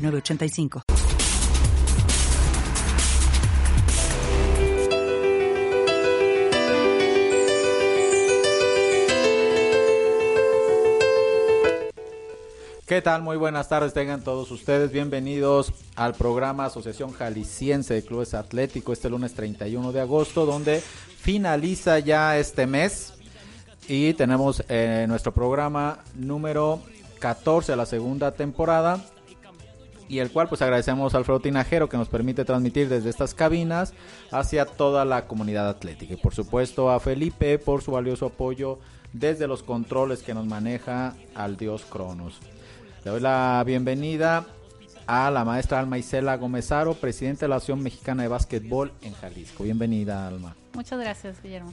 985. ¿Qué tal? Muy buenas tardes, tengan todos ustedes bienvenidos al programa Asociación Jalisciense de Clubes Atlético este lunes 31 de agosto, donde finaliza ya este mes y tenemos eh, nuestro programa número 14 de la segunda temporada y el cual pues agradecemos al Alfredo Tinajero que nos permite transmitir desde estas cabinas hacia toda la comunidad atlética y por supuesto a Felipe por su valioso apoyo desde los controles que nos maneja al dios Cronos. Le doy la bienvenida a la maestra Alma Isela Gomezaro, presidenta de la Asociación Mexicana de Básquetbol en Jalisco. Bienvenida, Alma. Muchas gracias, Guillermo.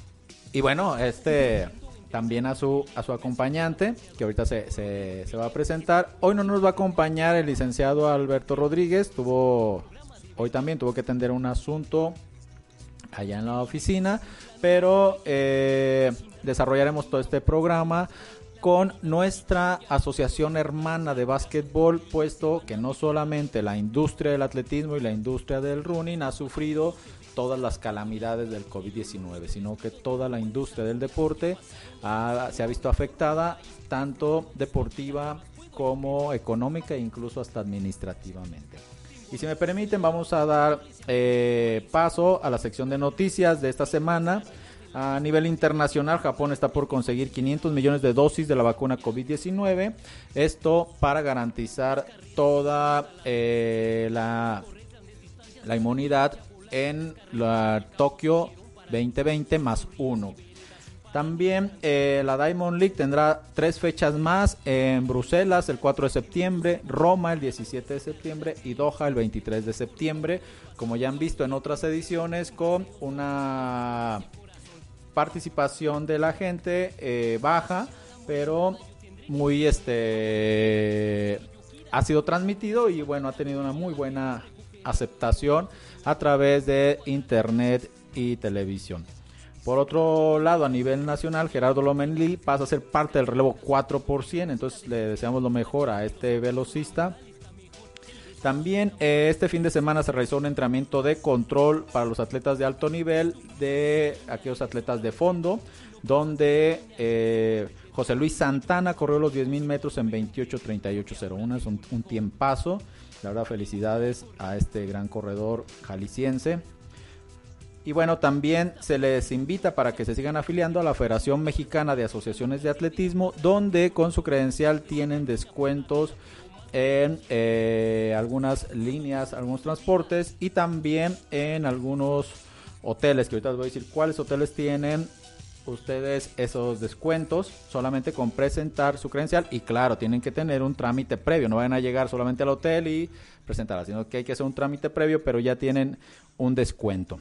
Y bueno, este también a su, a su acompañante, que ahorita se, se, va a presentar. Hoy no nos va a acompañar el licenciado Alberto Rodríguez, tuvo, hoy también tuvo que atender un asunto allá en la oficina, pero eh, desarrollaremos todo este programa con nuestra asociación hermana de básquetbol, puesto que no solamente la industria del atletismo y la industria del running ha sufrido todas las calamidades del COVID-19, sino que toda la industria del deporte se ha visto afectada, tanto deportiva como económica e incluso hasta administrativamente. Y si me permiten, vamos a dar eh, paso a la sección de noticias de esta semana. A nivel internacional, Japón está por conseguir 500 millones de dosis de la vacuna COVID-19. Esto para garantizar toda eh, la, la inmunidad en Tokio 2020 más uno. También eh, la Diamond League tendrá tres fechas más en Bruselas el 4 de septiembre, Roma el 17 de septiembre y Doha el 23 de septiembre, como ya han visto en otras ediciones con una participación de la gente eh, baja, pero muy este ha sido transmitido y bueno ha tenido una muy buena aceptación a través de internet y televisión. Por otro lado, a nivel nacional, Gerardo Lomenli pasa a ser parte del relevo 4 entonces le deseamos lo mejor a este velocista. También eh, este fin de semana se realizó un entrenamiento de control para los atletas de alto nivel, de aquellos atletas de fondo, donde eh, José Luis Santana corrió los 10.000 metros en 28.38.01, es un, un tiempazo. La verdad, felicidades a este gran corredor jalisciense. Y bueno, también se les invita para que se sigan afiliando a la Federación Mexicana de Asociaciones de Atletismo, donde con su credencial tienen descuentos en eh, algunas líneas, algunos transportes y también en algunos hoteles, que ahorita les voy a decir cuáles hoteles tienen ustedes esos descuentos solamente con presentar su credencial y claro, tienen que tener un trámite previo, no van a llegar solamente al hotel y presentarla, sino que hay que hacer un trámite previo, pero ya tienen un descuento.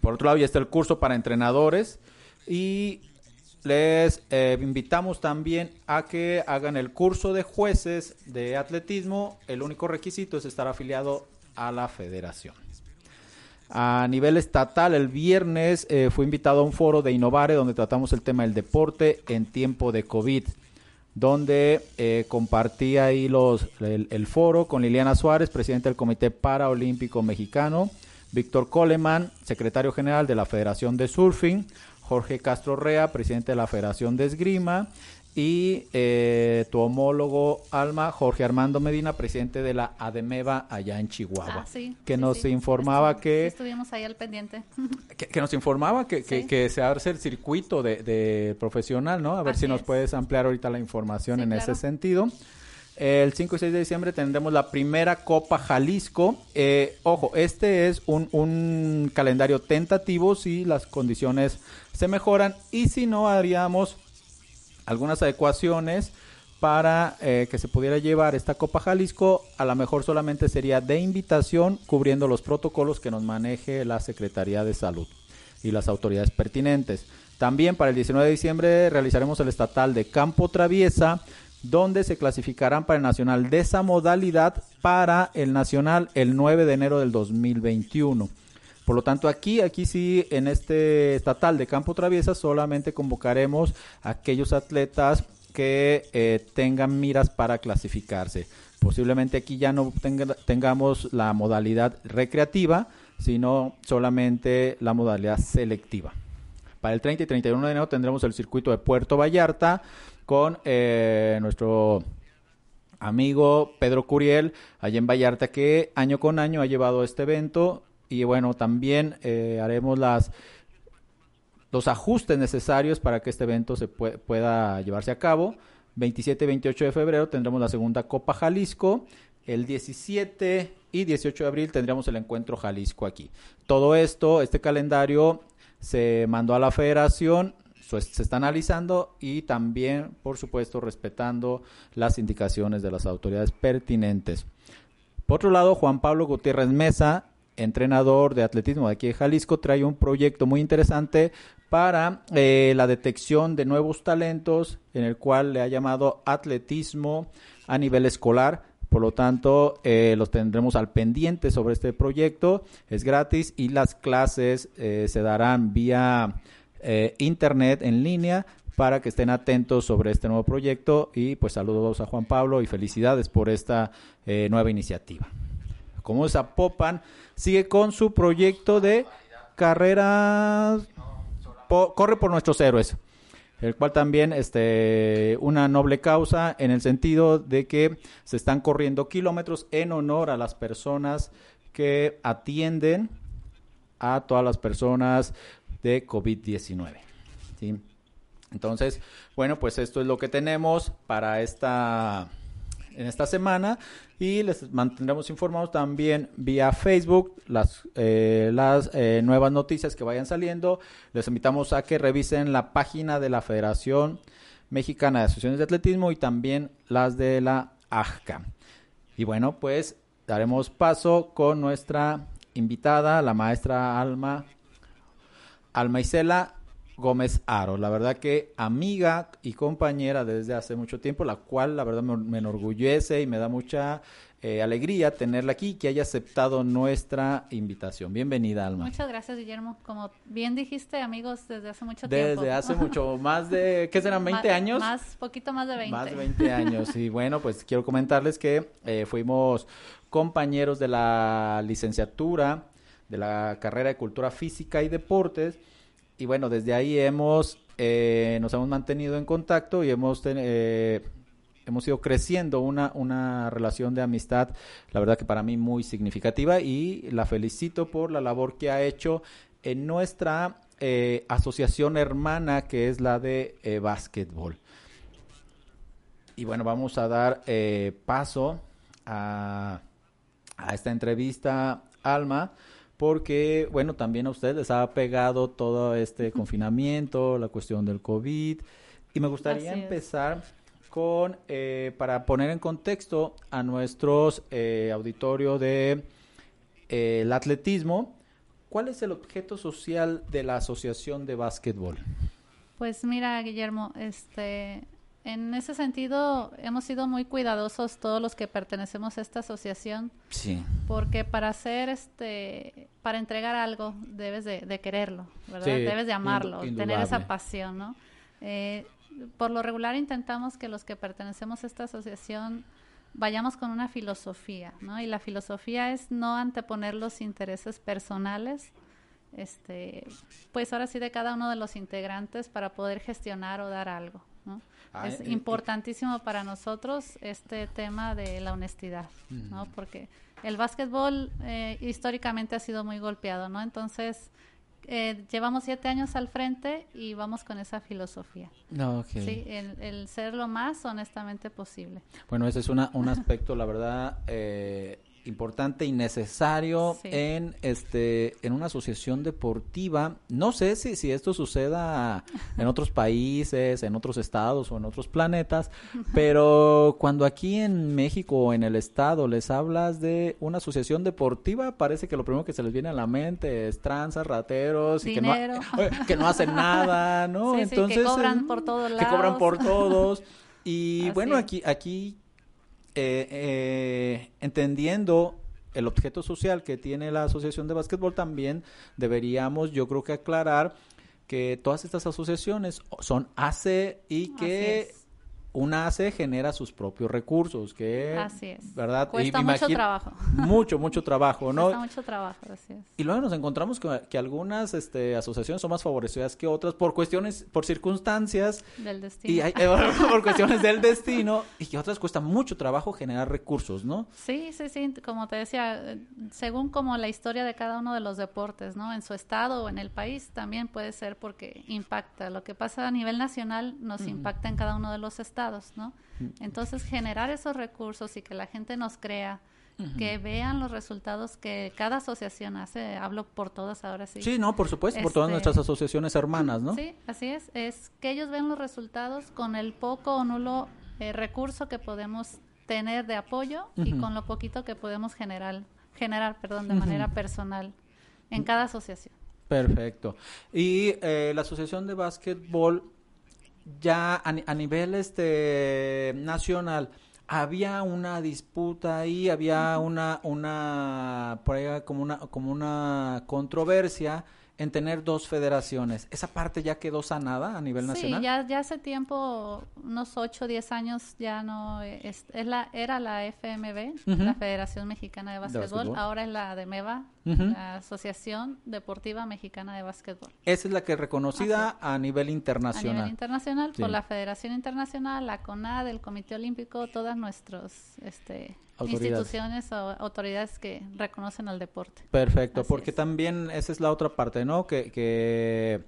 Por otro lado, ya está el curso para entrenadores y les eh, invitamos también a que hagan el curso de jueces de atletismo. El único requisito es estar afiliado a la federación. A nivel estatal, el viernes eh, fue invitado a un foro de Innovare donde tratamos el tema del deporte en tiempo de COVID, donde eh, compartí ahí los, el, foro con Liliana Suárez, presidente del Comité Paraolímpico Mexicano, Víctor Coleman, secretario general de la Federación de Surfing, Jorge Castro Rea, presidente de la Federación de Esgrima, y eh, tu homólogo Alma, Jorge Armando Medina, presidente de la ADEMEVA allá en Chihuahua, ah, que nos informaba que... Estuvimos ahí al pendiente. Que, nos informaba que, que, se hace el circuito de, profesional, ¿no? A ver si nos puedes ampliar ahorita la información en ese sentido. El 5 y 6 de diciembre tendremos la primera Copa Jalisco. Eh, ojo, este es un, un calendario tentativo si las condiciones se mejoran y si no haríamos algunas adecuaciones para eh, que se pudiera llevar esta Copa Jalisco, a lo mejor solamente sería de invitación, cubriendo los protocolos que nos maneje la Secretaría de Salud y las autoridades pertinentes. También para el 19 de diciembre realizaremos el estatal de Campo Traviesa, donde se clasificarán para el nacional de esa modalidad para el nacional el 9 de enero del 2021. Por lo tanto, aquí, aquí sí, en este estatal de Campo Traviesa solamente convocaremos a aquellos atletas que eh, tengan miras para clasificarse. Posiblemente aquí ya no tengamos la modalidad recreativa, sino solamente la modalidad selectiva. Para el 30 y 31 de enero tendremos el circuito de Puerto Vallarta con eh, nuestro amigo Pedro Curiel, allá en Vallarta, que año con año ha llevado este evento. Y bueno, también eh, haremos las los ajustes necesarios para que este evento se pueda llevarse a cabo. 27 y 28 de febrero tendremos la segunda Copa Jalisco. El 17 y 18 de abril tendremos el encuentro Jalisco aquí. Todo esto, este calendario se mandó a la federación, se está analizando y también, por supuesto, respetando las indicaciones de las autoridades pertinentes. Por otro lado, Juan Pablo Gutiérrez Mesa, entrenador de atletismo de aquí de Jalisco, trae un proyecto muy interesante para eh, la detección de nuevos talentos, en el cual le ha llamado atletismo a nivel escolar. Por lo tanto, eh, los tendremos al pendiente sobre este proyecto. Es gratis y las clases eh, se darán vía internet en línea para que estén atentos sobre este nuevo proyecto. Y pues saludos a Juan Pablo y felicidades por esta nueva iniciativa. Como Zapopan sigue con su proyecto de carreras corre por nuestros héroes el cual también este una noble causa en el sentido de que se están corriendo kilómetros en honor a las personas que atienden a todas las personas de COVID-19. Entonces, bueno, pues esto es lo que tenemos para esta en esta semana y les mantendremos informados también vía Facebook las, eh, las eh, nuevas noticias que vayan saliendo. Les invitamos a que revisen la página de la Federación Mexicana de Asociaciones de Atletismo y también las de la AJCA. Y bueno, pues daremos paso con nuestra invitada, la maestra Alma Alma Isela Gómez Aro. La verdad que amiga y compañera desde hace mucho tiempo, la cual la verdad me, enorgullece y me da mucha eh, alegría tenerla aquí y que haya aceptado nuestra invitación. Bienvenida, Alma. Muchas gracias, Guillermo. Como bien dijiste, amigos, desde hace mucho tiempo. Desde hace mucho, más de, ¿qué serán, 20 años? Más, poquito más de 20. Más de 20 años. Y bueno, pues quiero comentarles que eh, fuimos compañeros de la licenciatura de la carrera de Cultura Física y Deportes y bueno, desde ahí hemos, eh, nos hemos mantenido en contacto y hemos, eh, hemos ido creciendo una, una relación de amistad, la verdad que para mí muy significativa y la felicito por la labor que ha hecho en nuestra eh, asociación hermana que es la de básquetbol. Y bueno, vamos a dar paso a, a esta entrevista, Alma porque, bueno, también a ustedes les ha pegado todo este confinamiento, la cuestión del COVID, y me gustaría empezar con, eh, para poner en contexto a nuestros eh, auditorio de eh, el atletismo, ¿cuál es el objeto social de la Asociación de Básquetbol? Pues mira, Guillermo, este, en ese sentido, hemos sido muy cuidadosos todos los que pertenecemos a esta asociación. Sí. Porque para hacer este, para entregar algo, debes de, quererlo, ¿verdad? debes de amarlo, tener esa pasión, ¿no? Eh, por lo regular intentamos que los que pertenecemos a esta asociación vayamos con una filosofía, ¿no? Y la filosofía es no anteponer los intereses personales, este, pues ahora sí de cada uno de los integrantes para poder gestionar o dar algo, ¿no? Ah, es importantísimo para nosotros este tema de la honestidad, ¿no? Porque el básquetbol eh, históricamente ha sido muy golpeado, ¿no? Entonces, eh, llevamos siete años al frente y vamos con esa filosofía. No, okay. Sí, el, ser lo más honestamente posible. Bueno, ese es una, un aspecto, la verdad, eh, importante y necesario en este en una asociación deportiva. No sé si, si esto suceda en otros países, en otros estados o en otros planetas, pero cuando aquí en México o en el estado les hablas de una asociación deportiva, parece que lo primero que se les viene a la mente es tranzas, rateros y que no, que no hacen nada, ¿no? Entonces que cobran por todos lados. Que cobran por todos. Y bueno, aquí aquí eh, eh, entendiendo el objeto social que tiene la Asociación de Básquetbol, también deberíamos, yo creo que aclarar que todas estas asociaciones son AC y que una ACE genera sus propios recursos, que así es. ¿verdad? Cuesta mucho trabajo. Mucho, mucho trabajo, ¿no? Cuesta mucho trabajo, así es. Y luego nos encontramos que, algunas este, asociaciones son más favorecidas que otras por cuestiones, por circunstancias. Del destino. Y hay, por cuestiones del destino, y que otras cuesta mucho trabajo generar recursos, ¿no? Sí, sí, sí, como te decía, según como la historia de cada uno de los deportes, ¿no? En su estado o en el país también puede ser porque impacta. Lo que pasa a nivel nacional nos impacta en cada uno de los estados ¿no? Mm. Entonces, generar esos recursos y que la gente nos crea, que vean los resultados que cada asociación hace, hablo por todas ahora sí. Sí, no, por supuesto, por todas este, nuestras asociaciones hermanas, ¿no? Sí, así es, es que ellos ven los resultados con el poco o nulo eh, recurso que podemos tener de apoyo y con lo poquito que podemos generar, generar perdón, de manera personal en cada asociación. Perfecto. Y eh, la Asociación de Básquetbol ya a, nivel este nacional había una disputa ahí, había una una por ahí como una como una controversia en tener dos federaciones. ¿Esa parte ya quedó sanada a nivel nacional? Sí, ya, ya hace tiempo, unos 8 o 10 años, ya no, es, la, era la FMB, la Federación Mexicana de Básquetbol, ahora es la de MEVA, la Asociación Deportiva Mexicana de Básquetbol. Esa es la que es reconocida a nivel internacional. A nivel internacional, por la Federación Internacional, la CONAD, el Comité Olímpico, todas nuestros este, instituciones o autoridades que reconocen al deporte. Perfecto, porque también esa es la otra parte, ¿no? Que, que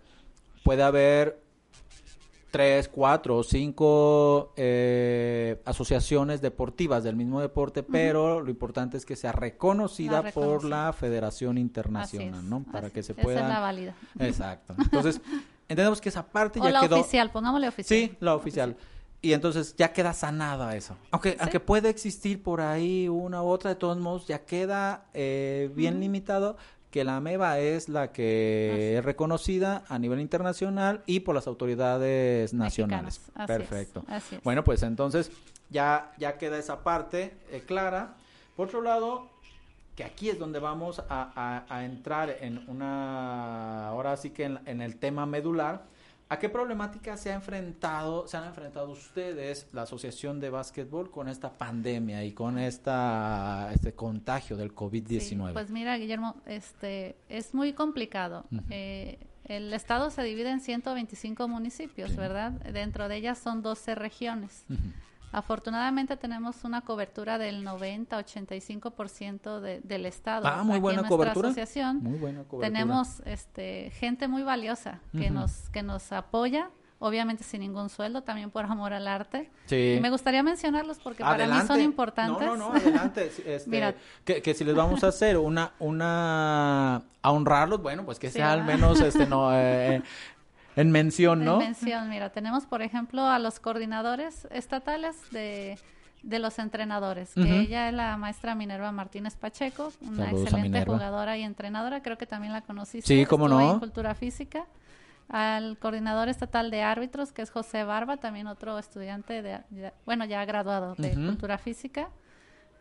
puede haber tres, cuatro o cinco eh, asociaciones deportivas del mismo deporte, pero lo importante es que sea reconocida por la Federación Internacional, ¿no? Para que se pueda... Esa es la válida. Exacto. Entonces, entendemos que esa parte o ya la oficial, pongámosle oficial. Sí, la oficial. Y entonces ya queda sanada eso. Aunque, aunque puede existir por ahí una u otra, de todos modos ya queda eh, bien limitado que la AMEBA es la que es reconocida a nivel internacional y por las autoridades nacionales. Perfecto. Bueno, pues entonces ya, ya queda esa parte eh, clara. Por otro lado, que aquí es donde vamos a, a, entrar en una, ahora sí que en el tema medular, ¿A qué problemática se ha enfrentado, se han enfrentado ustedes, la Asociación de Básquetbol, con esta pandemia y con esta este contagio del COVID-19? pues mira, Guillermo, este es muy complicado. Eh, el estado se divide en 125 municipios, ¿verdad? Dentro de ellas son 12 regiones. Afortunadamente tenemos una cobertura del 90-85% de, del estado. Ah, muy buena cobertura. Asociación. Muy buena cobertura. Tenemos este, gente muy valiosa que nos que nos apoya obviamente sin ningún sueldo, también por amor al arte. Sí. Y me gustaría mencionarlos porque para mí son importantes. No, no, no, adelante. Este, Mira, que, que, si les vamos a hacer una, una, a honrarlos, bueno, pues que sea al menos, este, no, eh, en mención, ¿no? En mención, mira, tenemos por ejemplo a los coordinadores estatales de, de los entrenadores, que ella es la maestra Minerva Martínez Pacheco, una excelente jugadora y entrenadora, creo que también la conociste. Sí, cómo no. En cultura física. Al coordinador estatal de árbitros, que es José Barba, también otro estudiante de, bueno, ya graduado de cultura física.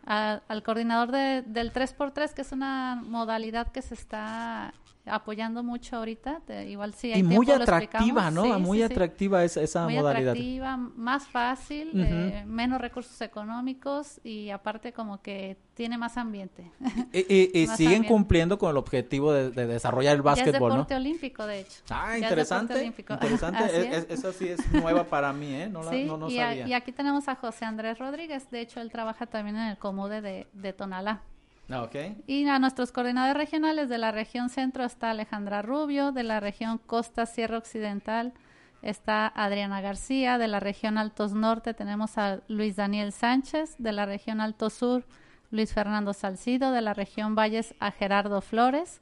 al coordinador de, del 3x3, que es una modalidad que se está apoyando mucho ahorita, igual sí hay Y muy atractiva, ¿no? muy atractiva esa, esa muy modalidad. atractiva, más fácil, eh, menos recursos económicos y aparte como que tiene más ambiente. Y, siguen cumpliendo con el objetivo de, desarrollar el básquetbol, ya es deporte olímpico, de hecho. Ah, interesante. Interesante. esa sí es nueva para mí, ¿eh? No, la, no, y, sabía. y aquí tenemos a José Andrés Rodríguez. De hecho, él trabaja también en el Comude de, de Tonalá. Ah. Y a nuestros coordinadores regionales de la región centro está Alejandra Rubio, de la región Costa Sierra Occidental está Adriana García, de la región Altos Norte tenemos a Luis Daniel Sánchez, de la región Alto Sur Luis Fernando Salcido, de la región Valles a Gerardo Flores,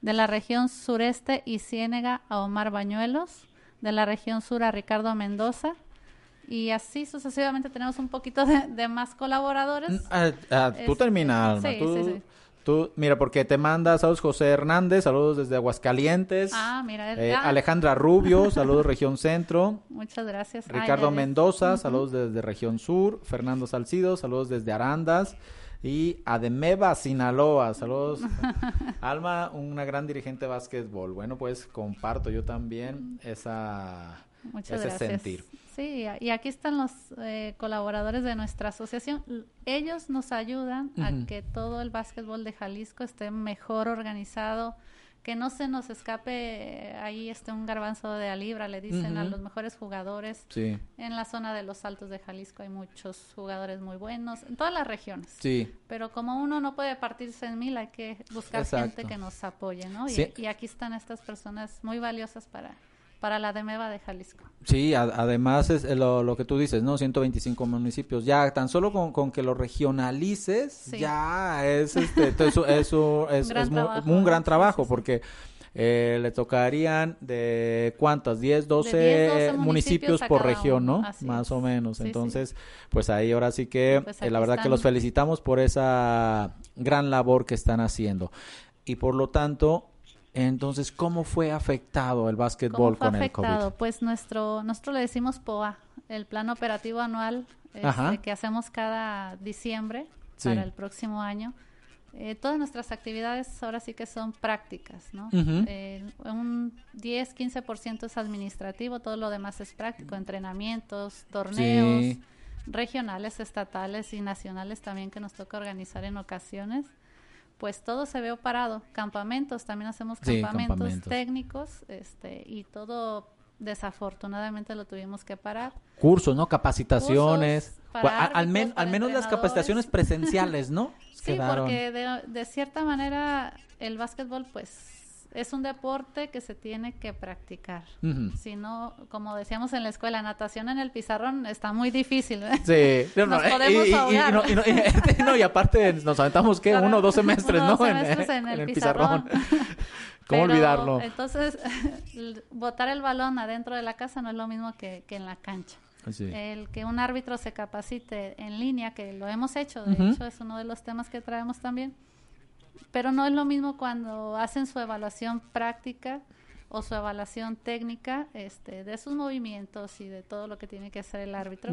de la región sureste y Ciénega a Omar Bañuelos, de la región sur a Ricardo Mendoza, y así sucesivamente tenemos un poquito de, más colaboradores. Mm, ah, ah, tú terminas, Alma. tú, sí, Tú, mira, porque te manda saludos José Hernández, saludos desde Aguascalientes. Ah, mira. Eh, Alejandra Rubio, saludos Región Centro. Muchas gracias. Ricardo Mendoza, saludos desde Región Sur. Fernando Salcido, saludos desde Arandas. Y Ademeva, Sinaloa, saludos. Alma, una gran dirigente de básquetbol. Bueno, pues comparto yo también esa, ese sentir. Sí, y aquí están los eh, colaboradores de nuestra asociación. Ellos nos ayudan a que todo el básquetbol de Jalisco esté mejor organizado, que no se nos escape ahí este un garbanzo de a libra, le dicen a los mejores jugadores. Sí. En la zona de los Altos de Jalisco hay muchos jugadores muy buenos, en todas las regiones. Sí. Pero como uno no puede partirse en mil, hay que buscar gente que nos apoye, ¿no? y aquí están estas personas muy valiosas para para la DEMEVA de Jalisco. Sí, además es lo, lo, que tú dices, ¿no? 125 municipios. Ya tan solo con, que lo regionalices, ya es, este, eso, es, un gran trabajo porque eh, le tocarían de cuántas, 10, 12, municipios, por región, ¿no? Más o menos. Entonces, pues ahí ahora sí que pues eh, la verdad que los felicitamos por esa gran labor que están haciendo. Y por lo tanto, entonces, ¿cómo fue afectado el básquetbol con el COVID? Pues nuestro, nosotros le decimos POA, el plan operativo anual este, que hacemos cada diciembre para el próximo año. Eh, todas nuestras actividades ahora sí que son prácticas, ¿no? Eh, un 10-15% es administrativo, todo lo demás es práctico, entrenamientos, torneos regionales, estatales y nacionales también que nos toca organizar en ocasiones pues todo se ve parado. Campamentos, también hacemos campamentos, técnicos, este, y todo desafortunadamente lo tuvimos que parar. Cursos, ¿no? Capacitaciones. al, menos las capacitaciones presenciales, ¿no? sí, porque de, de, cierta manera el básquetbol, pues es un deporte que se tiene que practicar. Si no, como decíamos en la escuela, natación en el pizarrón está muy difícil. ¿eh? Sí, nos podemos y, no, y, aparte nos aventamos, ¿qué? Uno o dos semestres, ¿no? en, el, pizarrón. ¿Cómo olvidarlo? Entonces, botar el balón adentro de la casa no es lo mismo que, en la cancha. El que un árbitro se capacite en línea, que lo hemos hecho, de hecho es uno de los temas que traemos también, pero no es lo mismo cuando hacen su evaluación práctica o su evaluación técnica este, de sus movimientos y de todo lo que tiene que hacer el árbitro,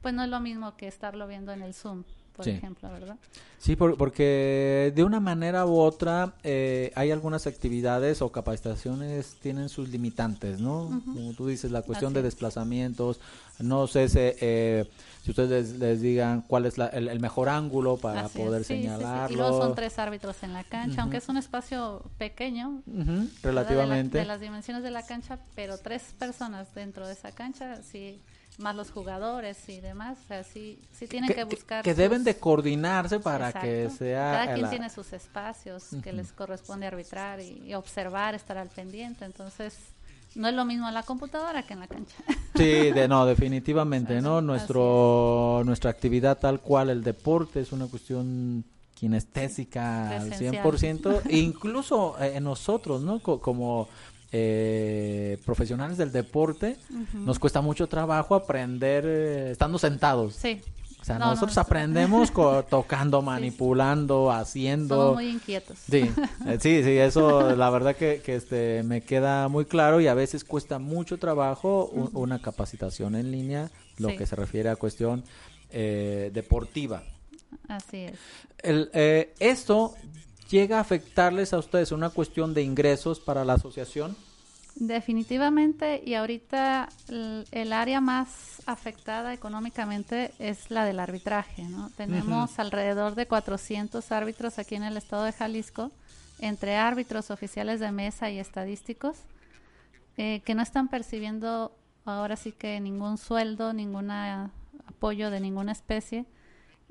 pues no es lo mismo que estarlo viendo en el Zoom, por ejemplo, ¿verdad? Sí, porque de una manera u otra eh, hay algunas actividades o capacitaciones tienen sus limitantes, ¿no? Como tú dices, la cuestión de desplazamientos, no sé si, eh, si ustedes les, digan cuál es el, mejor ángulo para poder señalarlo. y luego son tres árbitros en la cancha, aunque es un espacio pequeño, relativamente. De, las dimensiones de la cancha, pero tres personas dentro de esa cancha, sí más los jugadores y demás, o sea, sí, sí tienen que, buscar. Que, deben de coordinarse para que sea. Cada quien tiene sus espacios que les corresponde arbitrar y, observar, estar al pendiente, entonces no es lo mismo en la computadora que en la cancha. Sí, de, no, definitivamente, ¿no? Nuestro, nuestra actividad tal cual, el deporte es una cuestión kinestésica al 100%, incluso eh, nosotros, ¿no? como eh, profesionales del deporte, nos cuesta mucho trabajo aprender eh, estando sentados. Sí. O sea, nosotros aprendemos tocando, manipulando, haciendo. Somos muy inquietos. Sí, eh, sí, sí, eso la verdad que, que, este, me queda muy claro y a veces cuesta mucho trabajo una capacitación en línea, lo que se refiere a cuestión eh, deportiva. Así es. El, esto llega a afectarles a ustedes una cuestión de ingresos para la asociación? Definitivamente, y ahorita el, área más afectada económicamente es la del arbitraje, ¿no? Tenemos alrededor de 400 árbitros aquí en el estado de Jalisco, entre árbitros oficiales de mesa y estadísticos, eh, que no están percibiendo ahora sí que ningún sueldo, ningún apoyo de ninguna especie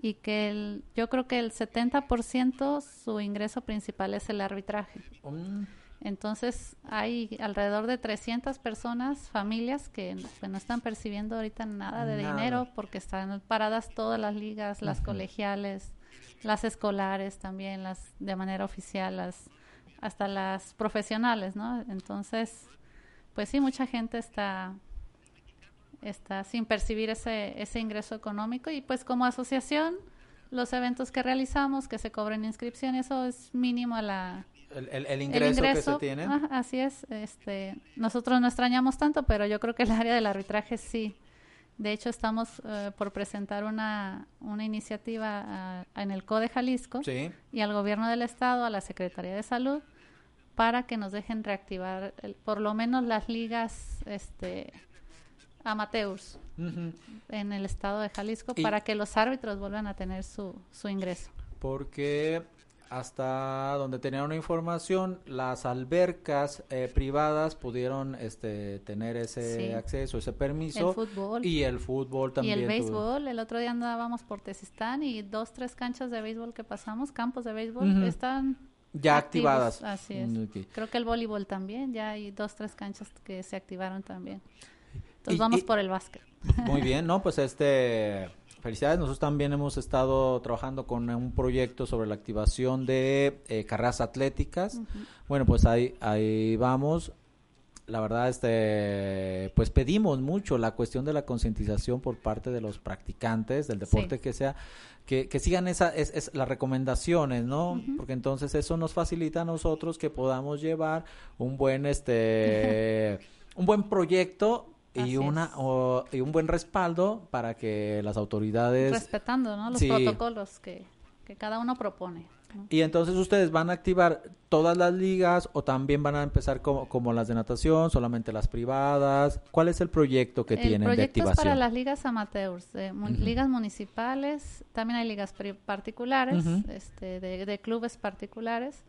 y que el, yo creo que el 70% su ingreso principal es el arbitraje. Mm. Entonces hay alrededor de 300 personas, familias que pues, no están percibiendo ahorita nada de dinero porque están paradas todas las ligas, las colegiales, las escolares también, las de manera oficial, las hasta las profesionales, ¿no? Entonces, pues sí, mucha gente está está sin percibir ese, ese ingreso económico y pues como asociación los eventos que realizamos, que se cobren inscripción, eso es mínimo a la... El, ingreso, que se tiene. así es. Este, nosotros no extrañamos tanto, pero yo creo que el área del arbitraje sí. De hecho, estamos eh, por presentar una, una iniciativa ah, en el CODE Jalisco y al gobierno del estado, a la Secretaría de Salud, para que nos dejen reactivar por lo menos las ligas este, amateurs en el estado de Jalisco para que los árbitros vuelvan a tener su, su ingreso. Porque hasta donde tenían una información, las albercas eh, privadas pudieron este, tener ese acceso, ese permiso. El fútbol. Y el fútbol también. Y el béisbol. El otro día andábamos por Tezistán y dos, tres canchas de béisbol que pasamos, campos de béisbol, están ya activadas. Así es. Mm, Creo que el voleibol también, ya hay dos, tres canchas que se activaron también. Entonces vamos por el básquet. Muy bien, ¿no? Pues este, felicidades. Nosotros también hemos estado trabajando con un proyecto sobre la activación de eh, carreras atléticas. Bueno, pues ahí, ahí vamos. La verdad, este, pues pedimos mucho la cuestión de la concientización por parte de los practicantes del deporte que sea, que, que sigan esa, es, las recomendaciones, ¿no? Porque entonces eso nos facilita a nosotros que podamos llevar un buen, este, un buen proyecto y una y un buen respaldo para que las autoridades respetando ¿no? los protocolos que, que, cada uno propone y entonces ustedes van a activar todas las ligas o también van a empezar como, como las de natación solamente las privadas. Cuál es el proyecto que tienen de activación es para las ligas amateurs ligas municipales también hay ligas particulares este, de, de clubes particulares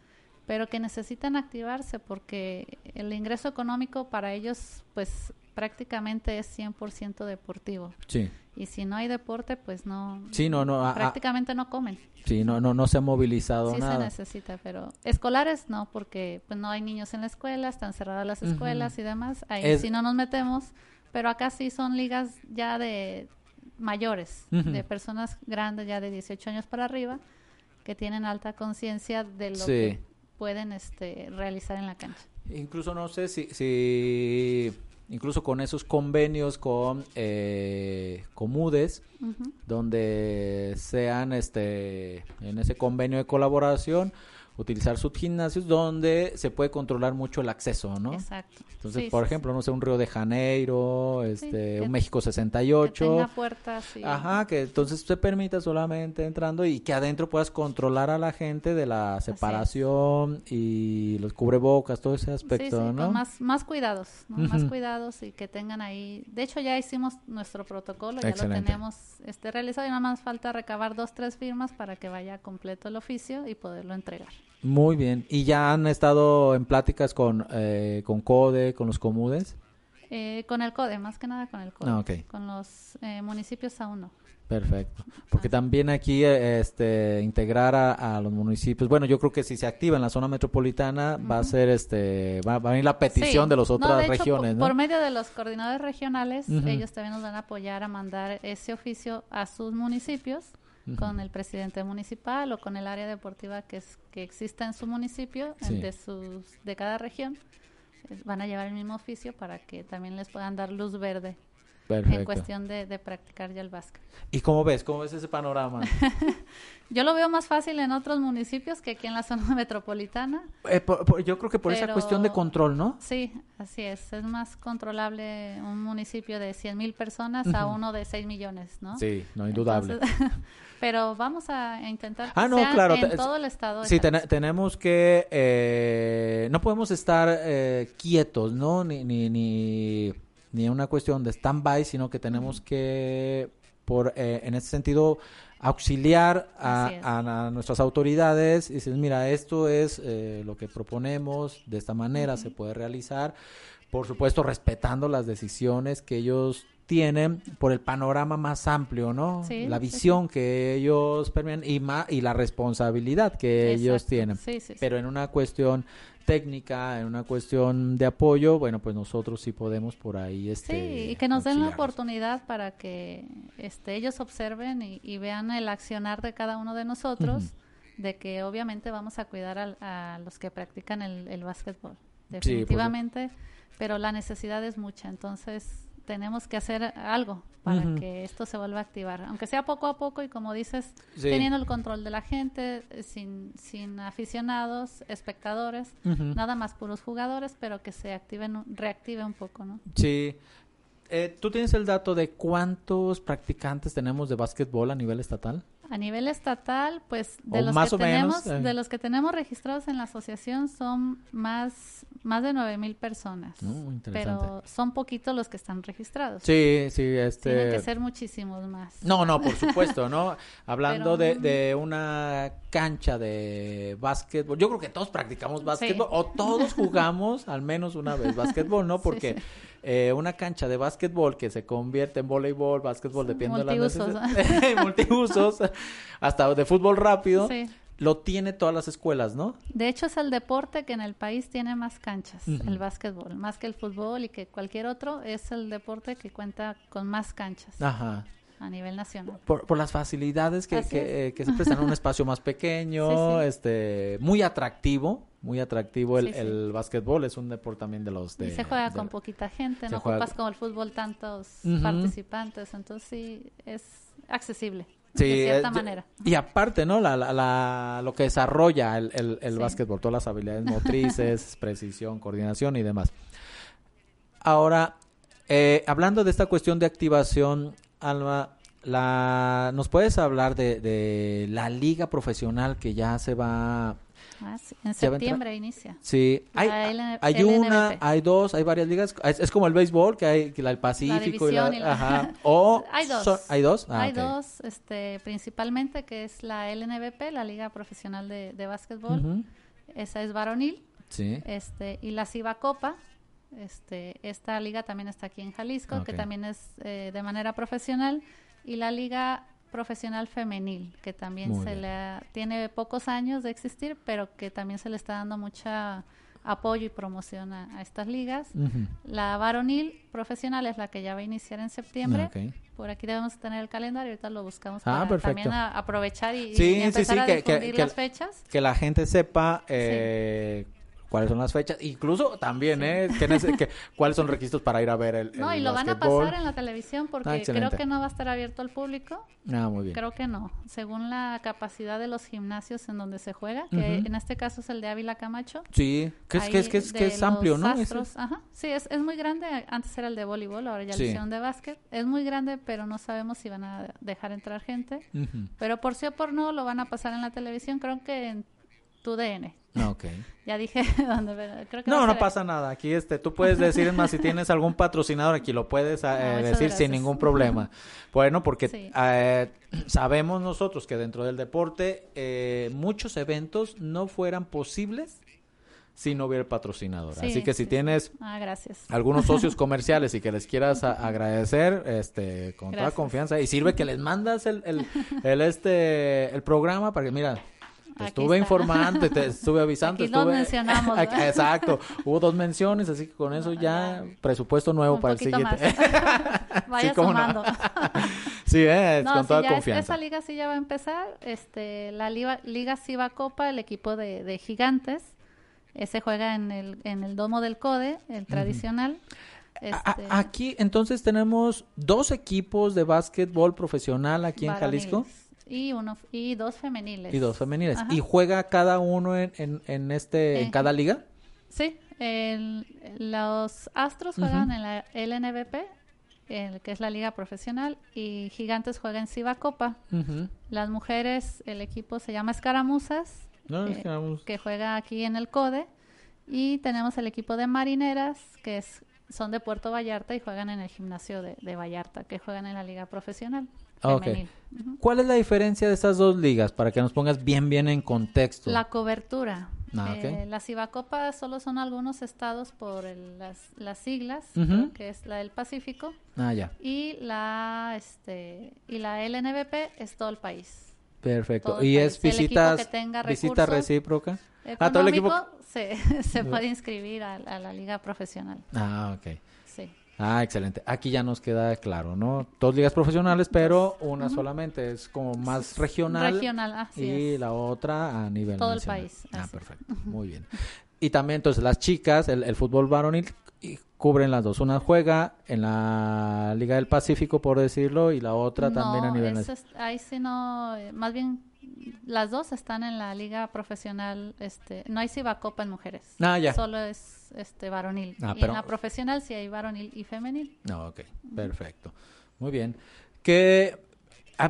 pero que necesitan activarse porque el ingreso económico para ellos pues prácticamente es 100% deportivo. Sí. Y si no hay deporte, pues no. Sí, no, no. Prácticamente no comen. Sí, no, no, no se ha movilizado sí nada. se necesita, pero escolares no, porque pues no hay niños en la escuela, están cerradas las escuelas y demás. Ahí sí no nos metemos, pero acá sí son ligas ya de mayores, de personas grandes ya de 18 años para arriba, que tienen alta conciencia de lo que pueden este, realizar en la cancha. Incluso no sé si, si incluso con esos convenios con eh, Comudes, donde sean este en ese convenio de colaboración utilizar subgimnasios donde se puede controlar mucho el acceso, ¿no? Exacto. Entonces, por ejemplo, no sé, un Río de Janeiro, este, un México 68. Que tenga puertas. Ajá, que entonces se permita solamente entrando y que adentro puedas controlar a la gente de la separación y los cubrebocas, todo ese aspecto, ¿no? más, más cuidados, más cuidados y que tengan ahí. De hecho, ya hicimos nuestro protocolo, ya lo tenemos este realizado y nada más falta recabar dos, tres firmas para que vaya completo el oficio y poderlo entregar. Muy bien. ¿Y ya han estado en pláticas con, eh, con CODE, con los comudes? Eh, con el CODE, más que nada con el CODE. Ah, con los eh, municipios aún no. Perfecto. Porque también aquí este integrar a, los municipios. Bueno, yo creo que si se activa en la zona metropolitana va a ser este va, a venir la petición de las otras regiones, Por medio de los coordinadores regionales, ellos también nos van a apoyar a mandar ese oficio a sus municipios con el presidente municipal o con el área deportiva que, es, que exista en su municipio, de, sus, de cada región. Van a llevar el mismo oficio para que también les puedan dar luz verde en cuestión de, de, practicar ya el básquet. ¿Y cómo ves? ¿Cómo ves ese panorama? yo lo veo más fácil en otros municipios que aquí en la zona metropolitana. Eh, yo creo que por esa cuestión de control, ¿no? Sí, así es. Es más controlable un municipio de 100 mil personas a uno de 6 millones, ¿no? Sí, no, indudable. pero vamos a intentar ah, no, claro, en todo el estado. Sí, tenemos que... Eh, no podemos estar eh, quietos, ¿no? Ni... ni, ni ni una cuestión de stand-by, sino que tenemos que, por, eh, en ese sentido, auxiliar a, nuestras autoridades y decir, mira, esto es eh, lo que proponemos, de esta manera se puede realizar, por supuesto respetando las decisiones que ellos tienen por el panorama más amplio, ¿no? la visión que ellos permiten y, y la responsabilidad que ellos tienen. Pero en una cuestión técnica, en una cuestión de apoyo, bueno, pues nosotros sí podemos por ahí este Sí, y que nos den la oportunidad para que este ellos observen y, vean el accionar de cada uno de nosotros, de que obviamente vamos a cuidar a, los que practican el, el básquetbol. Definitivamente, pero la necesidad es mucha, entonces tenemos que hacer algo para que esto se vuelva a activar, aunque sea poco a poco y como dices, teniendo el control de la gente, sin, sin aficionados, espectadores, nada más puros jugadores, pero que se activen, reactive un poco, ¿no? Sí. Eh, ¿Tú tienes el dato de cuántos practicantes tenemos de básquetbol a nivel estatal? A nivel estatal, pues de los que tenemos, eh. de los que tenemos registrados en la asociación son más más de nueve mil personas. pero son poquitos los que están registrados. Sí, sí, este. Tienen que ser muchísimos más. No, no, por supuesto, ¿no? Hablando de, de, una cancha de básquetbol, yo creo que todos practicamos básquetbol o todos jugamos al menos una vez básquetbol, ¿no? Porque eh, una cancha de básquetbol que se convierte en voleibol, básquetbol, dependiendo de las multiusos, hasta de fútbol rápido. Lo tiene todas las escuelas, ¿no? De hecho, es el deporte que en el país tiene más canchas, el básquetbol, más que el fútbol y que cualquier otro, es el deporte que cuenta con más canchas. Ajá a nivel nacional. Por, por las facilidades que, que, que, se prestan un espacio más pequeño, este muy atractivo, muy atractivo el, el básquetbol, es un deporte también de los de... se juega con poquita gente, no ocupas como el fútbol tantos participantes, entonces sí, es accesible. de cierta manera. Y aparte, ¿no? La, la, lo que desarrolla el, el, el básquetbol, todas las habilidades motrices, precisión, coordinación y demás. Ahora, eh, hablando de esta cuestión de activación, Alma, la, ¿nos puedes hablar de, de la liga profesional que ya se va Ah, en septiembre inicia. Sí, hay, hay una, hay dos, hay varias ligas. Es, como el béisbol, que hay el Pacífico y la, ajá. O hay dos. hay dos. Ah, hay dos, este, principalmente que es la LNBP, la Liga Profesional de, de Básquetbol. Esa es varonil. Sí. Este, y la Ciba Copa, este, esta liga también está aquí en Jalisco, que también es eh, de manera profesional. Y la liga profesional femenil, que también se le tiene pocos años de existir, pero que también se le está dando mucha apoyo y promoción a, estas ligas. La varonil profesional es la que ya va a iniciar en septiembre. Por aquí debemos tener el calendario, ahorita lo buscamos ah, para también aprovechar y, empezar a difundir las fechas. Que la gente sepa eh, cuáles son las fechas, incluso también, ¿eh? Que, cuáles son requisitos para ir a ver el, No, y lo van a pasar en la televisión porque ah, creo que no va a estar abierto al público. Ah, muy bien. Creo que no, según la capacidad de los gimnasios en donde se juega, que en este caso es el de Ávila Camacho. Sí, que es, que es, que es, que es amplio, ¿no? ajá. Sí, es, es muy grande, antes era el de voleibol, ahora ya sí. hicieron de básquet. Es muy grande, pero no sabemos si van a dejar entrar gente. Pero por sí o por no, lo van a pasar en la televisión, creo que en tu DN. Ah, ok. Ya dije dónde, creo que No, no pasa nada. Aquí este, tú puedes decir más si tienes algún patrocinador aquí lo puedes eh, decir sin ningún problema. Bueno, porque eh, sabemos nosotros que dentro del deporte eh, muchos eventos no fueran posibles si no hubiera patrocinador. Así que si tienes ah, gracias. algunos socios comerciales y que les quieras agradecer, este, con toda confianza y sirve que les mandas el, el, el, este, el programa para que mira, estuve informando, te estuve avisando. Aquí estuve... mencionamos. Exacto, hubo dos menciones, así que con eso ya presupuesto nuevo para el siguiente. Vaya sumando. sí, eh, con toda confianza. esa liga sí ya va a empezar. Este, la Liga, liga Copa, el equipo de, de Gigantes, ese juega en el, en el domo del CODE, el tradicional. Este... Aquí entonces tenemos dos equipos de básquetbol profesional aquí en Jalisco. Y uno y dos femeniles. Y dos femeniles. ¿Y juega cada uno en, en, este en cada liga? Sí, los Astros juegan en la LNBP, el, que es la liga profesional, y Gigantes juegan en Ciba Copa. Las mujeres, el equipo se llama Escaramuzas, eh, que juega aquí en el CODE. Y tenemos el equipo de Marineras, que es, son de Puerto Vallarta y juegan en el gimnasio de, de Vallarta, que juegan en la liga profesional. Okay. ¿Cuál es la diferencia de estas dos ligas para que nos pongas bien bien en contexto? La cobertura. Ah, eh, la Cibacopa solo son algunos estados por las, las, siglas, que es la del Pacífico. Ah, ya. Y la, este, y la LNBP es todo el país. Perfecto. ¿Y es visitas, visita recíproca? Ah, todo el equipo se, se puede inscribir a, a, la liga profesional. Ah, ok. Sí. Ah, excelente. Aquí ya nos queda claro, ¿no? Dos ligas profesionales, pero una solamente es como más regional. Regional, así Y la otra a nivel Todo el país. Ah, perfecto. Muy bien. Y también, entonces, las chicas, el, fútbol varonil, cubren las dos. Una juega en la Liga del Pacífico, por decirlo, y la otra también a nivel nacional. ahí sí no, eh, más bien las dos están en la liga profesional, este, no hay Copa en mujeres. Ah, ya. Solo es este varonil. Ah, y en la profesional sí hay varonil y femenil. No, ok, perfecto. Muy bien.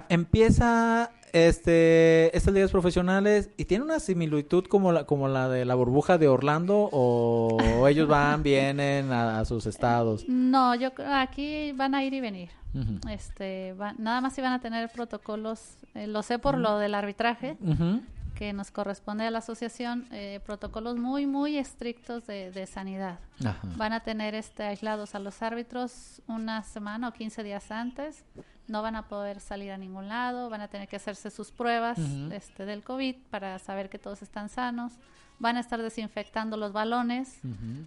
Empieza este estas ligas profesionales y tiene una similitud como la como la de la burbuja de Orlando o ellos van vienen a, sus estados. No yo aquí van a ir y venir. Este nada más iban a tener protocolos eh, lo sé por lo del arbitraje que nos corresponde a la asociación eh, protocolos muy muy estrictos de, sanidad. Van a tener este aislados a los árbitros una semana o 15 días antes no van a poder salir a ningún lado, van a tener que hacerse sus pruebas este, del COVID para saber que todos están sanos, van a estar desinfectando los balones,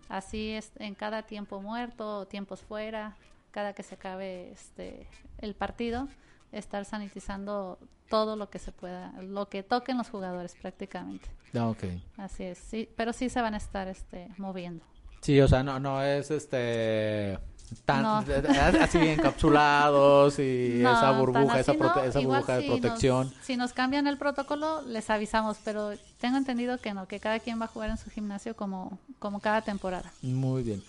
así es en cada tiempo muerto tiempos fuera, cada que se acabe este, el partido, estar sanitizando todo lo que se pueda, lo que toquen los jugadores prácticamente. Ah, okay. Así es, sí, pero sí se van a estar este, moviendo. Sí, o sea, no, no es este tan así encapsulados y esa burbuja, esa, esa burbuja de protección. si nos cambian el protocolo, les avisamos, pero tengo entendido que no, que cada quien va a jugar en su gimnasio como, como cada temporada. Muy bien.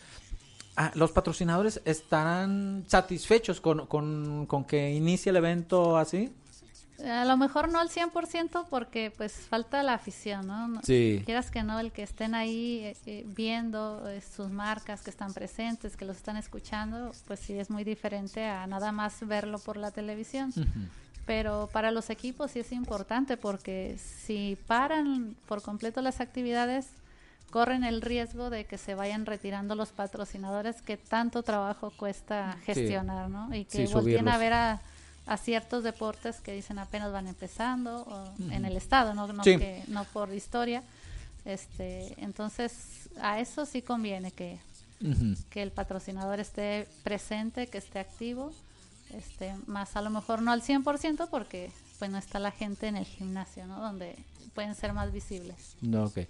Ah, ¿Los patrocinadores estarán satisfechos con, con, con que inicie el evento así? A lo mejor no al 100% porque pues falta la afición, ¿no? Sí. Quieras que no, el que estén ahí eh, eh, viendo eh, sus marcas, que están presentes, que los están escuchando, pues sí es muy diferente a nada más verlo por la televisión. Pero para los equipos sí es importante porque si paran por completo las actividades, corren el riesgo de que se vayan retirando los patrocinadores que tanto trabajo cuesta gestionar, ¿no? Y que volvien a ver a a ciertos deportes que dicen apenas van empezando o en el estado, no, no, que, no por historia. Este, entonces, a eso sí conviene que, que el patrocinador esté presente, que esté activo, este, más a lo mejor no al 100% porque pues no está la gente en el gimnasio, ¿no? Donde pueden ser más visibles. No, okay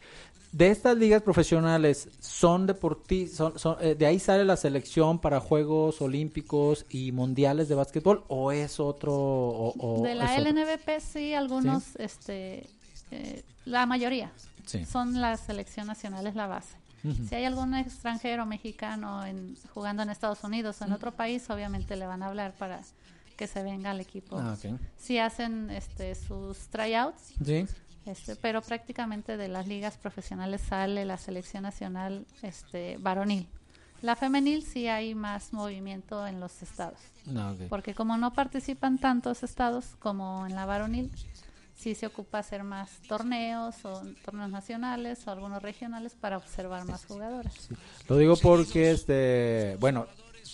de estas ligas profesionales, ¿son deportistas? Son, eh, ¿De ahí sale la selección para Juegos Olímpicos y Mundiales de Básquetbol o es otro? de la LNBP sí, algunos, este, eh, la mayoría son la selección nacional, es la base. Si hay algún extranjero mexicano en, jugando en Estados Unidos o en otro país, obviamente le van a hablar para que se venga al equipo. Ah, Si hacen este, sus tryouts, sí este, pero prácticamente de las ligas profesionales sale la selección nacional este, varonil. La femenil sí hay más movimiento en los estados. Ah, Porque como no participan tantos estados como en la varonil, sí se ocupa hacer más torneos o torneos nacionales o algunos regionales para observar más jugadores. Lo digo porque este, bueno,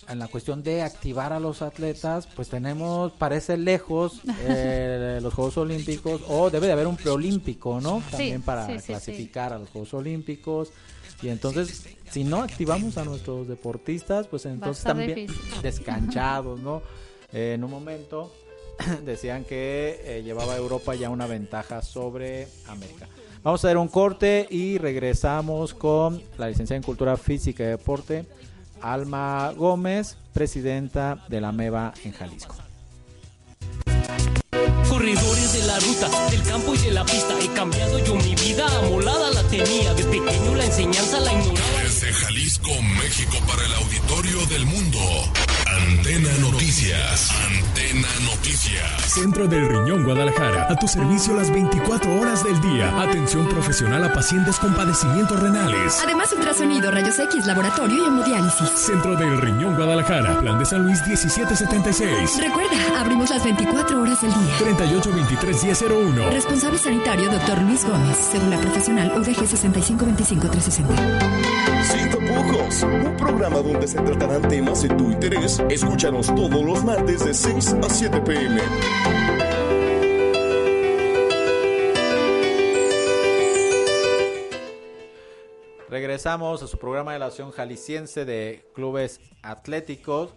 en la cuestión de activar a los atletas, pues tenemos, parece lejos, eh, los Juegos Olímpicos, o debe de haber un preolímpico, ¿no? También para clasificar a los Juegos Olímpicos. Y entonces, si no activamos a nuestros deportistas, pues entonces también descanchados, ¿no? Eh, en un momento decían que eh, llevaba Europa ya una ventaja sobre América. Vamos a hacer un corte y regresamos con la licencia en Cultura Física y Deporte Alma Gómez, presidenta de la MEVA en Jalisco. Corredores de la ruta, del campo y de la pista, he cambiado yo mi vida, amolada la tenía, de pequeño la enseñanza la ignoraba. Desde Jalisco, México, para el auditorio del mundo, Antena Noticias. Antena Noticias. Centro del Riñón Guadalajara. A tu servicio las 24 horas del día. Atención profesional a pacientes con padecimientos renales. Además, ultrasonido, rayos X, laboratorio y hemodiálisis. Centro del Riñón Guadalajara. Plan de San Luis 1776. Recuerda, abrimos las 24 horas del día. 38 23 1001. Responsable sanitario, doctor Luis Gómez. Cédula profesional UDG 6525 360. Sin tapujos. Un programa donde se tratarán temas de tu interés. Escúchanos todos los martes de 6 a 7 pm. Regresamos a su programa de la Acción Jalisciense de Clubes Atléticos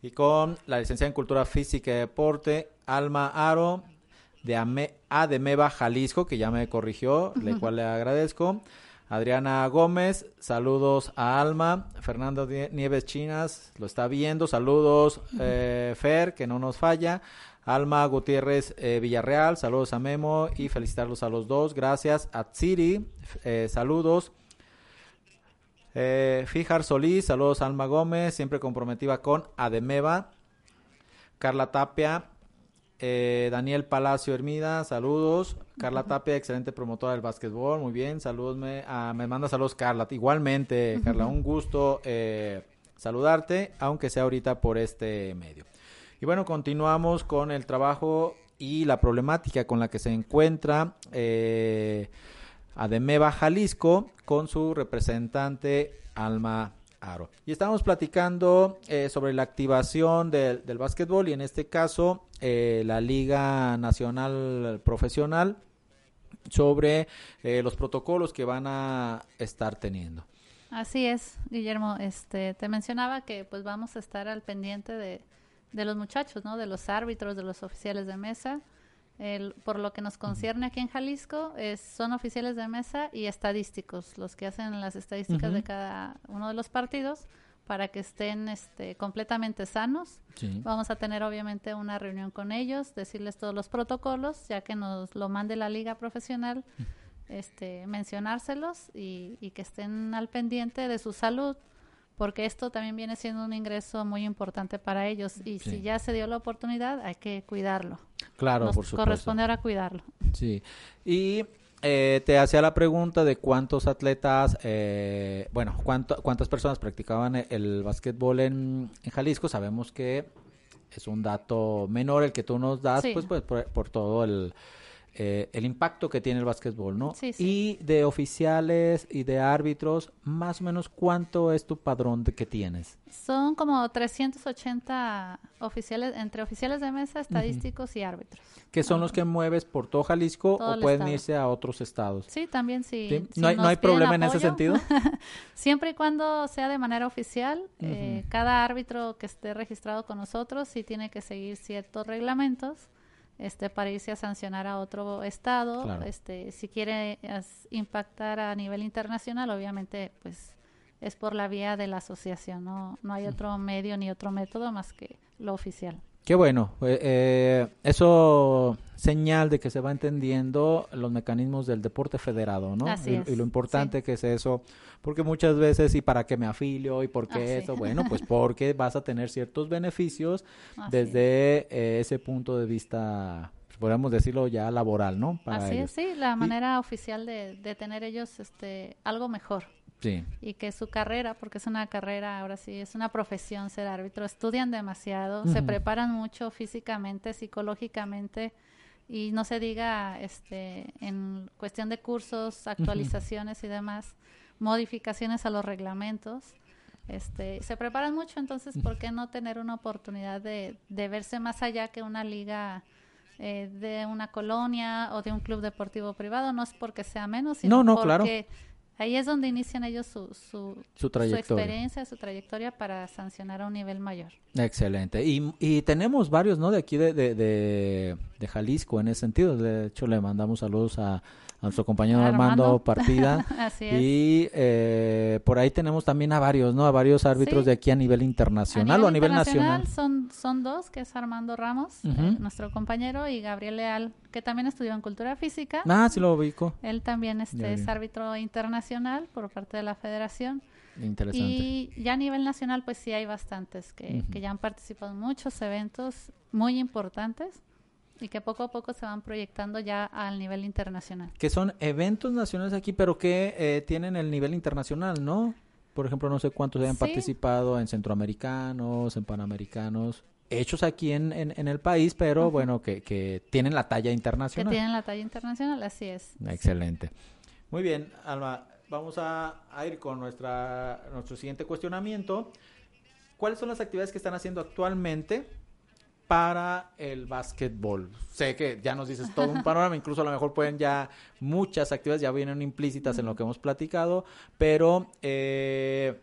y con la licenciada en Cultura Física y Deporte, Alma Aro, de ADEMEVA Jalisco, que ya me corrigió, le cual le agradezco. Adriana Gómez, saludos a Alma. Fernando Nieves Chinas, lo está viendo. Saludos, eh, Fer, que no nos falla. Alma Gutiérrez eh, Villarreal, saludos a Memo y felicitarlos a los dos. Gracias. A Tsiri, eh, saludos. Eh, Fijar Solís, saludos a Alma Gómez, siempre comprometida con Ademeva. Carla Tapia, eh, Daniel Palacio Hermida, saludos. Carla Tapia, excelente promotora del básquetbol, muy bien. Saludos, me, ah, me manda saludos Carla. Igualmente, Carla, un gusto eh, saludarte, aunque sea ahorita por este medio. Y bueno, continuamos con el trabajo y la problemática con la que se encuentra eh, Ademeva Jalisco con su representante Alma Y estamos platicando eh, sobre la activación del, del básquetbol y en este caso eh, la Liga Nacional Profesional sobre eh, los protocolos que van a estar teniendo. Así es, Guillermo. Este, te mencionaba que pues vamos a estar al pendiente de, de los muchachos, ¿no? De los árbitros, de los oficiales de mesa. El, por lo que nos concierne aquí en Jalisco, es, son oficiales de mesa y estadísticos, los que hacen las estadísticas de cada uno de los partidos para que estén este, completamente sanos. Vamos a tener obviamente una reunión con ellos, decirles todos los protocolos, ya que nos lo mande la liga profesional, este, mencionárselos y, y que estén al pendiente de su salud porque esto también viene siendo un ingreso muy importante para ellos y si ya se dio la oportunidad hay que cuidarlo. Claro, por supuesto. Corresponde ahora cuidarlo. Sí. Y eh, te hacía la pregunta de cuántos atletas, eh, bueno, cuánto, cuántas personas practicaban el, el básquetbol en, en, Jalisco. Sabemos que es un dato menor el que tú nos das, sí. pues, pues por, por todo el eh, el impacto que tiene el básquetbol, ¿no? Sí, sí. Y de oficiales y de árbitros, más o menos, ¿cuánto es tu padrón de que tienes? Son como 380 oficiales, entre oficiales de mesa, estadísticos uh -huh. y árbitros. ¿Que son uh -huh. los que mueves por todo Jalisco todo o pueden estado. irse a otros estados? Sí, también sí. ¿Sí? si ¿No, hay, ¿No hay problema apoyo, en ese sentido? siempre y cuando sea de manera oficial, uh -huh. eh, cada árbitro que esté registrado con nosotros sí tiene que seguir ciertos reglamentos este para irse a sancionar a otro estado Claro. este si quiere as- impactar a nivel internacional obviamente pues es por la vía de la asociación no no hay otro medio ni otro método más que lo oficial Qué bueno. Eh, eh, eso señal de que se va entendiendo los mecanismos del deporte federado, ¿no? Así y, es, y lo importante sí. que es eso, porque muchas veces, ¿y para qué me afilio? ¿Y por qué Ah, eso? Bueno, pues porque vas a tener ciertos beneficios Así desde eh, ese punto de vista, podríamos decirlo ya laboral, ¿no? Para así ellos. es sí la manera oficial de, de tener ellos este algo mejor Sí. y que su carrera, porque es una carrera, ahora sí, es una profesión ser árbitro, estudian demasiado, se preparan mucho físicamente, psicológicamente y no se diga este en cuestión de cursos, actualizaciones y demás, modificaciones a los reglamentos. Este, se preparan mucho, entonces, ¿por qué no tener una oportunidad de, de verse más allá que una liga eh, de una colonia o de un club deportivo privado? No es porque sea menos, sino No, no, porque claro. Ahí es donde inician ellos su, su, experiencia, su trayectoria para sancionar a un nivel mayor. Excelente. Y, y tenemos varios, ¿no? De aquí de, de, de, de Jalisco en ese sentido. De hecho, le mandamos saludos a, a nuestro compañero Armando, Partida. Así es. Y eh, por ahí tenemos también a varios, ¿no? A varios árbitros de aquí a nivel internacional o a nivel nacional. Son, son dos, que es Armando Ramos, eh, nuestro compañero, y Gabriel Leal, que también estudió en Cultura Física. Ah, sí lo ubico. Él también este, es árbitro internacional por parte de la federación. Interesante. Y ya a nivel nacional, pues sí hay bastantes que, que ya han participado en muchos eventos muy importantes y que poco a poco se van proyectando ya al nivel internacional. Que son eventos nacionales aquí, pero que eh, tienen el nivel internacional, ¿no? Por ejemplo, no sé cuántos hayan participado en centroamericanos, en panamericanos, hechos aquí en, en, el país, pero bueno, que, que tienen la talla internacional. Que tienen la talla internacional, así es. Excelente. Muy bien, Alma, vamos a, a ir con nuestra, nuestro siguiente cuestionamiento. ¿Cuáles son las actividades que están haciendo actualmente para el básquetbol. Sé que ya nos dices todo un panorama, incluso a lo mejor pueden ya muchas actividades ya vienen implícitas en lo que hemos platicado, pero eh,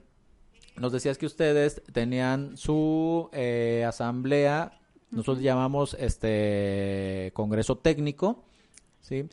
nos decías que ustedes tenían su eh, asamblea, nosotros llamamos este congreso técnico, ¿sí?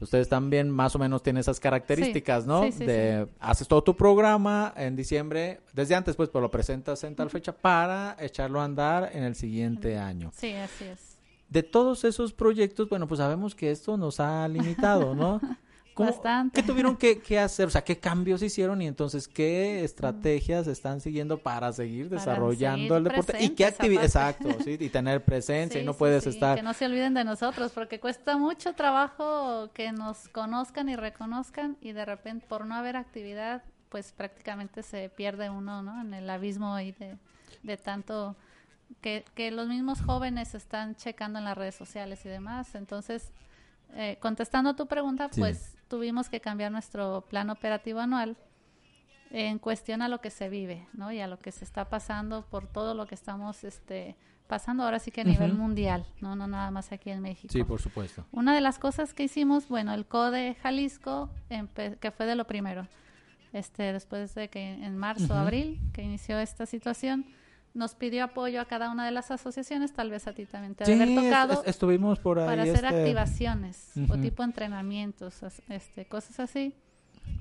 Ustedes también más o menos tienen esas características, ¿no? de haces todo tu programa en diciembre, desde antes pues, pero lo presentas en tal fecha para echarlo a andar en el siguiente año. Sí, así es. De todos esos proyectos, bueno, pues sabemos que esto nos ha limitado, ¿no? Bastante. ¿Qué tuvieron que, hacer? O sea, ¿qué cambios hicieron y entonces qué estrategias están siguiendo para seguir desarrollando el deporte? ¿Y qué actividad? Exacto, sí, y tener presencia y no puedes estar... Que no se olviden de nosotros porque cuesta mucho trabajo que nos conozcan y reconozcan y de repente por no haber actividad pues prácticamente se pierde uno, ¿no? En el abismo ahí de, de tanto... Que, que los mismos jóvenes están checando en las redes sociales y demás. Entonces, eh, contestando a tu pregunta, pues tuvimos que cambiar nuestro plan operativo anual en cuestión a lo que se vive, ¿no? Y a lo que se está pasando por todo lo que estamos este, pasando ahora sí que a nivel mundial, ¿no? No nada más aquí en México. Sí, por supuesto. Una de las cosas que hicimos, bueno, el CODE Jalisco, que fue de lo primero, este, después de que en marzo, abril, que inició esta situación, nos pidió apoyo a cada una de las asociaciones, tal vez a ti también te haber tocado. estuvimos por ahí. Para hacer este, activaciones o tipo entrenamientos, este, cosas así.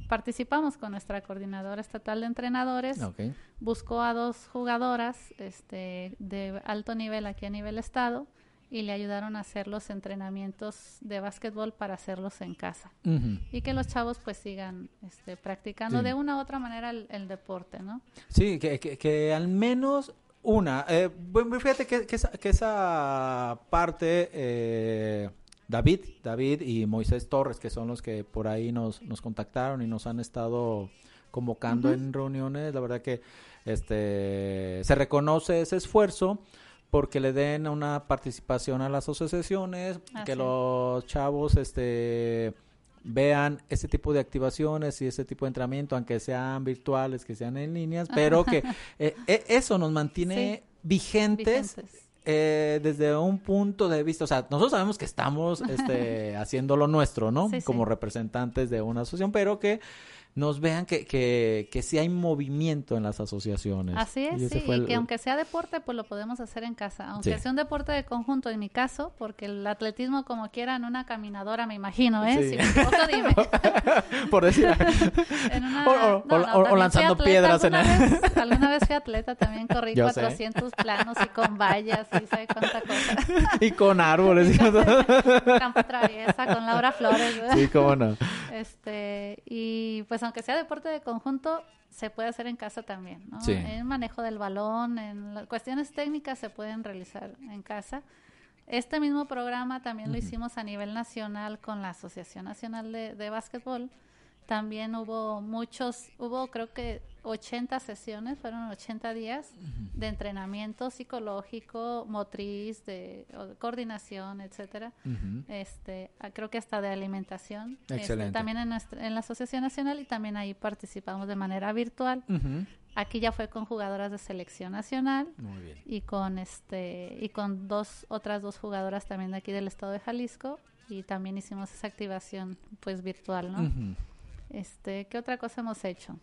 Participamos con nuestra coordinadora estatal de entrenadores. Buscó a dos jugadoras este, de alto nivel aquí a nivel estado y le ayudaron a hacer los entrenamientos de básquetbol para hacerlos en casa y que los chavos pues sigan este, practicando de una u otra manera el, deporte, ¿no? Sí, que, que al menos una, eh, fíjate que, esa parte, eh, David, David y Moisés Torres, que son los que por ahí nos, nos contactaron y nos han estado convocando en reuniones, la verdad que este se reconoce ese esfuerzo porque le den una participación a las asociaciones, que los chavos este vean ese tipo de activaciones y ese tipo de entrenamiento, aunque sean virtuales, que sean en líneas, pero que eh, eh, eso nos mantiene vigentes. Eh, desde un punto de vista, o sea, nosotros sabemos que estamos este, haciendo lo nuestro, ¿no? Como representantes de una asociación, pero que nos vean que, que, que sí hay movimiento en las asociaciones. Así es, sí, y que aunque sea deporte, pues lo podemos hacer en casa. Aunque sea un deporte de conjunto, en mi caso, porque el atletismo como quiera en una caminadora, me imagino, ¿eh? Si me equivoco, dime. Por decir. o, lanzando piedras en el... alguna vez fui atleta, también corrí 400 planos y con vallas y sabe cuánta cosa. y con árboles. y con... Campo traviesa, con Laura Flores. ¿verdad? Sí, cómo no. Este, y pues aunque sea deporte de conjunto, se puede hacer en casa también, ¿no? En el manejo del balón, en las cuestiones técnicas se pueden realizar en casa. Este mismo programa también lo hicimos a nivel nacional con la Asociación Nacional de, de Básquetbol también hubo muchos, hubo creo que 80 sesiones, fueron 80 días de entrenamiento psicológico, motriz, de, coordinación, etcétera. Este, ah, creo que hasta de alimentación. Este, también en, en, la Asociación Nacional y también ahí participamos de manera virtual. Aquí ya fue con jugadoras de selección nacional y con este y con dos otras dos jugadoras también de aquí del estado de Jalisco y también hicimos esa activación pues virtual, ¿no? Este, ¿Qué otra cosa hemos hecho?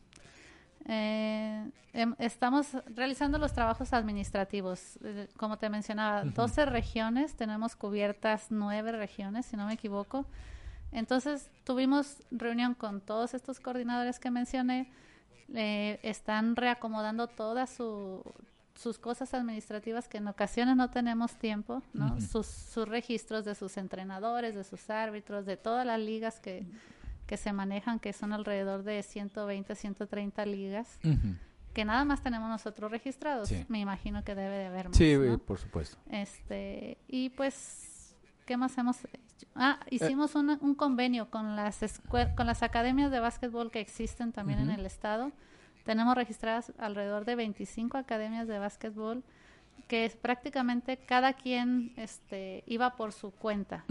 Eh, em, estamos realizando los trabajos administrativos. Eh, como te mencionaba, 12 regiones, tenemos cubiertas nueve regiones, si no me equivoco. Entonces tuvimos reunión con todos estos coordinadores que mencioné, eh, están reacomodando todas sus cosas administrativas que en ocasiones no tenemos tiempo, ¿no? sus, sus, registros de sus entrenadores, de sus árbitros, de todas las ligas que, que se manejan, que son alrededor de 120, 130 ligas. que nada más tenemos nosotros registrados. Me imagino que debe de haber más. Sí, por supuesto. Este, y pues, ¿qué más hemos hecho? Ah, hicimos un, un, convenio con las con las academias de básquetbol que existen también en el estado. Tenemos registradas alrededor de 25 academias de básquetbol que es prácticamente cada quien este, iba por su cuenta,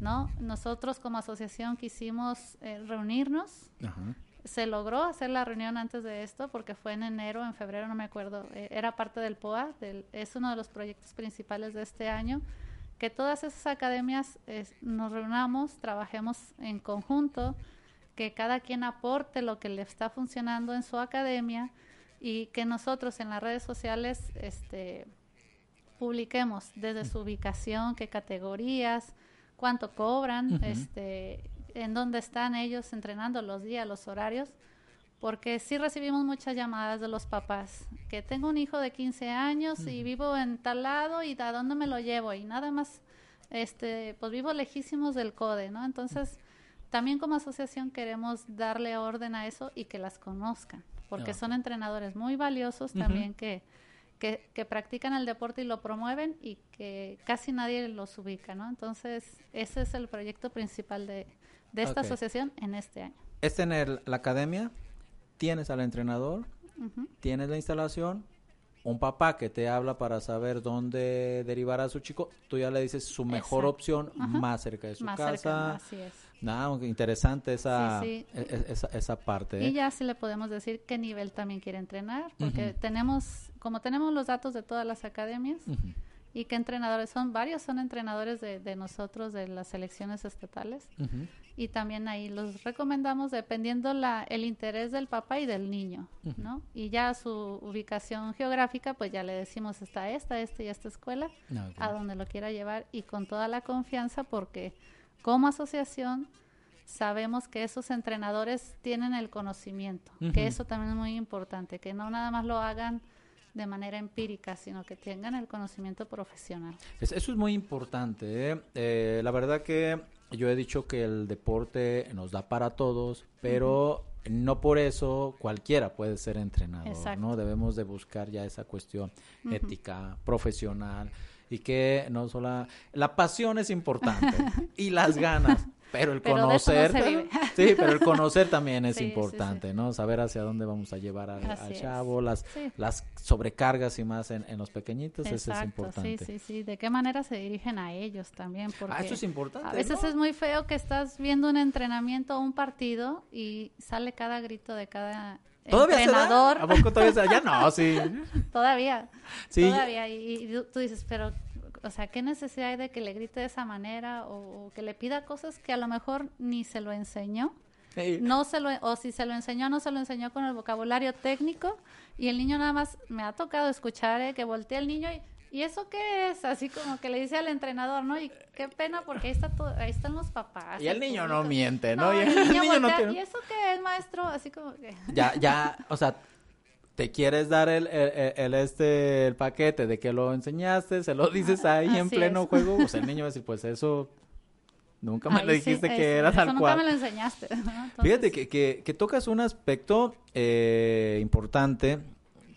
¿no? Nosotros como asociación quisimos eh, reunirnos. Se logró hacer la reunión antes de esto porque fue en enero, en febrero, no me acuerdo. Eh, era parte del POA, del, es uno de los proyectos principales de este año. Que todas esas academias nos reunamos, trabajemos en conjunto, que cada quien aporte lo que le está funcionando en su academia y que nosotros en las redes sociales este, publiquemos desde su ubicación, qué categorías, cuánto cobran, este, en dónde están ellos entrenando los días, los horarios, porque sí recibimos muchas llamadas de los papás, que tengo un hijo de 15 años y vivo en tal lado y a dónde me lo llevo y nada más, este, pues vivo lejísimos del CODE, ¿no? Entonces, también como asociación queremos darle orden a eso y que las conozcan, porque son entrenadores muy valiosos también que que, practican el deporte y lo promueven y que casi nadie los ubica, ¿no? Entonces, ese es el proyecto principal de, esta asociación en este año. Es tener la academia, tienes al entrenador, tienes la instalación, un papá que te habla para saber dónde derivar a su chico, tú ya le dices su mejor opción más cerca de su casa. así es. No, interesante esa, e, e, esa, esa, parte. Y ¿eh? ya sí le podemos decir qué nivel también quiere entrenar, porque tenemos, como tenemos los datos de todas las academias y qué entrenadores son, varios son entrenadores de, de nosotros, de las selecciones estatales, y también ahí los recomendamos dependiendo la, el interés del papá y del niño, ¿no? Y ya su ubicación geográfica, pues ya le decimos está esta, esta y esta escuela, ah, a donde lo quiera llevar y con toda la confianza porque como asociación sabemos que esos entrenadores tienen el conocimiento, que eso también es muy importante, que no nada más lo hagan de manera empírica, sino que tengan el conocimiento profesional. eso es muy importante. ¿eh? Eh, la verdad que yo he dicho que el deporte nos da para todos, pero no por eso cualquiera puede ser entrenador, ¿no? Debemos de buscar ya esa cuestión ética, profesional y que no solo la pasión es importante y las ganas, pero el conocer, sí, pero el conocer también es importante, ¿no? Saber hacia dónde vamos a llevar al, chavo, las, las sobrecargas y más en, los pequeñitos, eso es importante. Sí, sí, sí, de qué manera se dirigen a ellos también, ah, porque ah, eso es importante. A veces es muy feo que estás viendo un entrenamiento o un partido y sale cada grito de cada ¿Todavía entrenador. ¿A poco todavía se Ya no, sí. todavía. Sí. Todavía. Y, tú dices, pero, o sea, ¿qué necesidad hay de que le grite de esa manera o, que le pida cosas que a lo mejor ni se lo enseñó? No se lo, o si se lo enseñó, no se lo enseñó con el vocabulario técnico y el niño nada más me ha tocado escuchar eh, que voltea el niño y ¿y eso qué es? Así como que le dice al entrenador, ¿no? Y qué pena porque ahí, está todo, ahí están los papás. Y el, niño no miente, ¿no? y el niño, no tiene... ¿Y eso qué es, maestro? Así como que... Ya, ya, o sea, te quieres dar el, el, este, el paquete de que lo enseñaste, se lo dices ahí en pleno juego, pues el niño va a decir, pues eso... Nunca me lo dijiste que era tal cual. Nunca me lo enseñaste. Fíjate que, que, que, tocas un aspecto eh, importante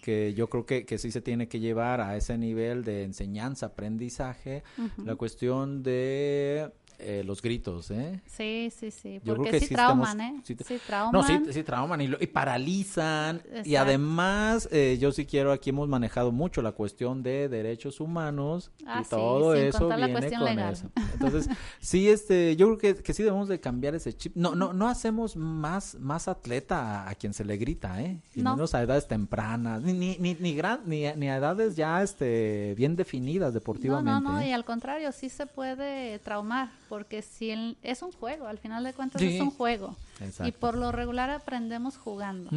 que yo creo que, que sí se tiene que llevar a ese nivel de enseñanza, aprendizaje, la cuestión de eh, los gritos, ¿eh? Sí, sí, sí, porque sí, trauman, ¿eh? Sí, trauman. No, sí, sí trauman y, y paralizan. Y además, eh, yo sí quiero, aquí hemos manejado mucho la cuestión de derechos humanos ah, y todo eso viene con eso. Entonces, sí, este, yo creo que, que, sí debemos de cambiar ese chip. No, no, no hacemos más, más atleta a, quien se le grita, ¿eh? Y no. menos a edades tempranas, ni, ni, ni, ni, gran, ni, ni, a edades ya, este, bien definidas deportivamente. No, no, no, ¿eh? y al contrario, sí se puede traumar porque si es un juego, al final de cuentas es un juego. Y por lo regular aprendemos jugando.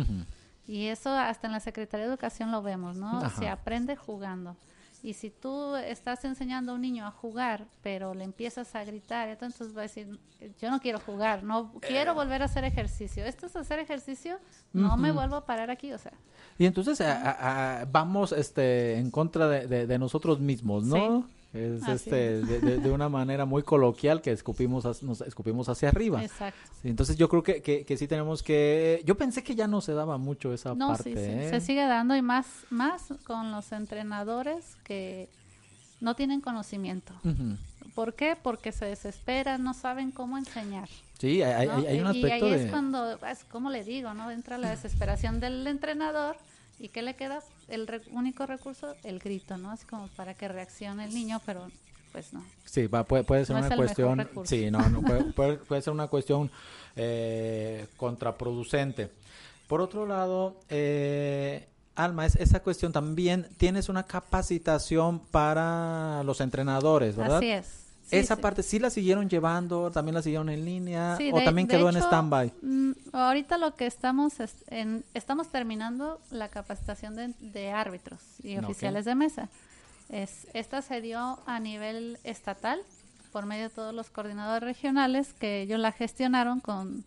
Y eso hasta en la Secretaría de Educación lo vemos, ¿no? Se aprende jugando. Y si tú estás enseñando a un niño a jugar, pero le empiezas a gritar, entonces va a decir, yo no quiero jugar, no quiero volver a hacer ejercicio. Esto es hacer ejercicio, no me vuelvo a parar aquí, o sea. Y entonces vamos este en contra de, nosotros mismos, ¿no? Es este de, una manera muy coloquial que escupimos nos escupimos hacia arriba. Exacto. entonces yo creo que, que, sí tenemos que yo pensé que ya no se daba mucho esa no, parte. Sí, sí. Se ¿eh? sigue dando y más más con los entrenadores que no tienen conocimiento. ¿Por qué? Porque se desesperan, no saben cómo enseñar. Sí, hay, hay, un aspecto y ahí es cuando, es como le digo, ¿no? Entra la desesperación del entrenador ¿Y qué le queda? El único recurso, el grito, ¿no? Así como para que reaccione el niño, pero pues no. Sí, puede, puede ser una cuestión, sí, no, no puede, puede, ser una cuestión eh, contraproducente. Por otro lado, eh, Alma, es esa cuestión también tienes una capacitación para los entrenadores, ¿verdad? Así es esa parte sí la siguieron llevando, también la siguieron en línea o también quedó en stand-by. Mm, ahorita lo que estamos en, estamos terminando la capacitación de, árbitros y oficiales de mesa. Es, esta se dio a nivel estatal por medio de todos los coordinadores regionales que ellos la gestionaron con,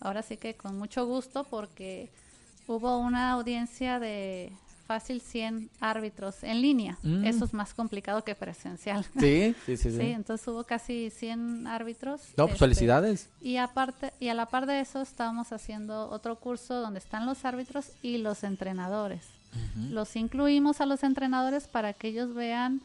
ahora sí que con mucho gusto porque hubo una audiencia de fácil 100 árbitros en línea. Mm. Eso es más complicado que presencial. Sí, sí, sí. sí, entonces hubo casi 100 árbitros. No, pues este, felicidades. Y aparte, y a la par de eso estábamos haciendo otro curso donde están los árbitros y los entrenadores. Los incluimos a los entrenadores para que ellos vean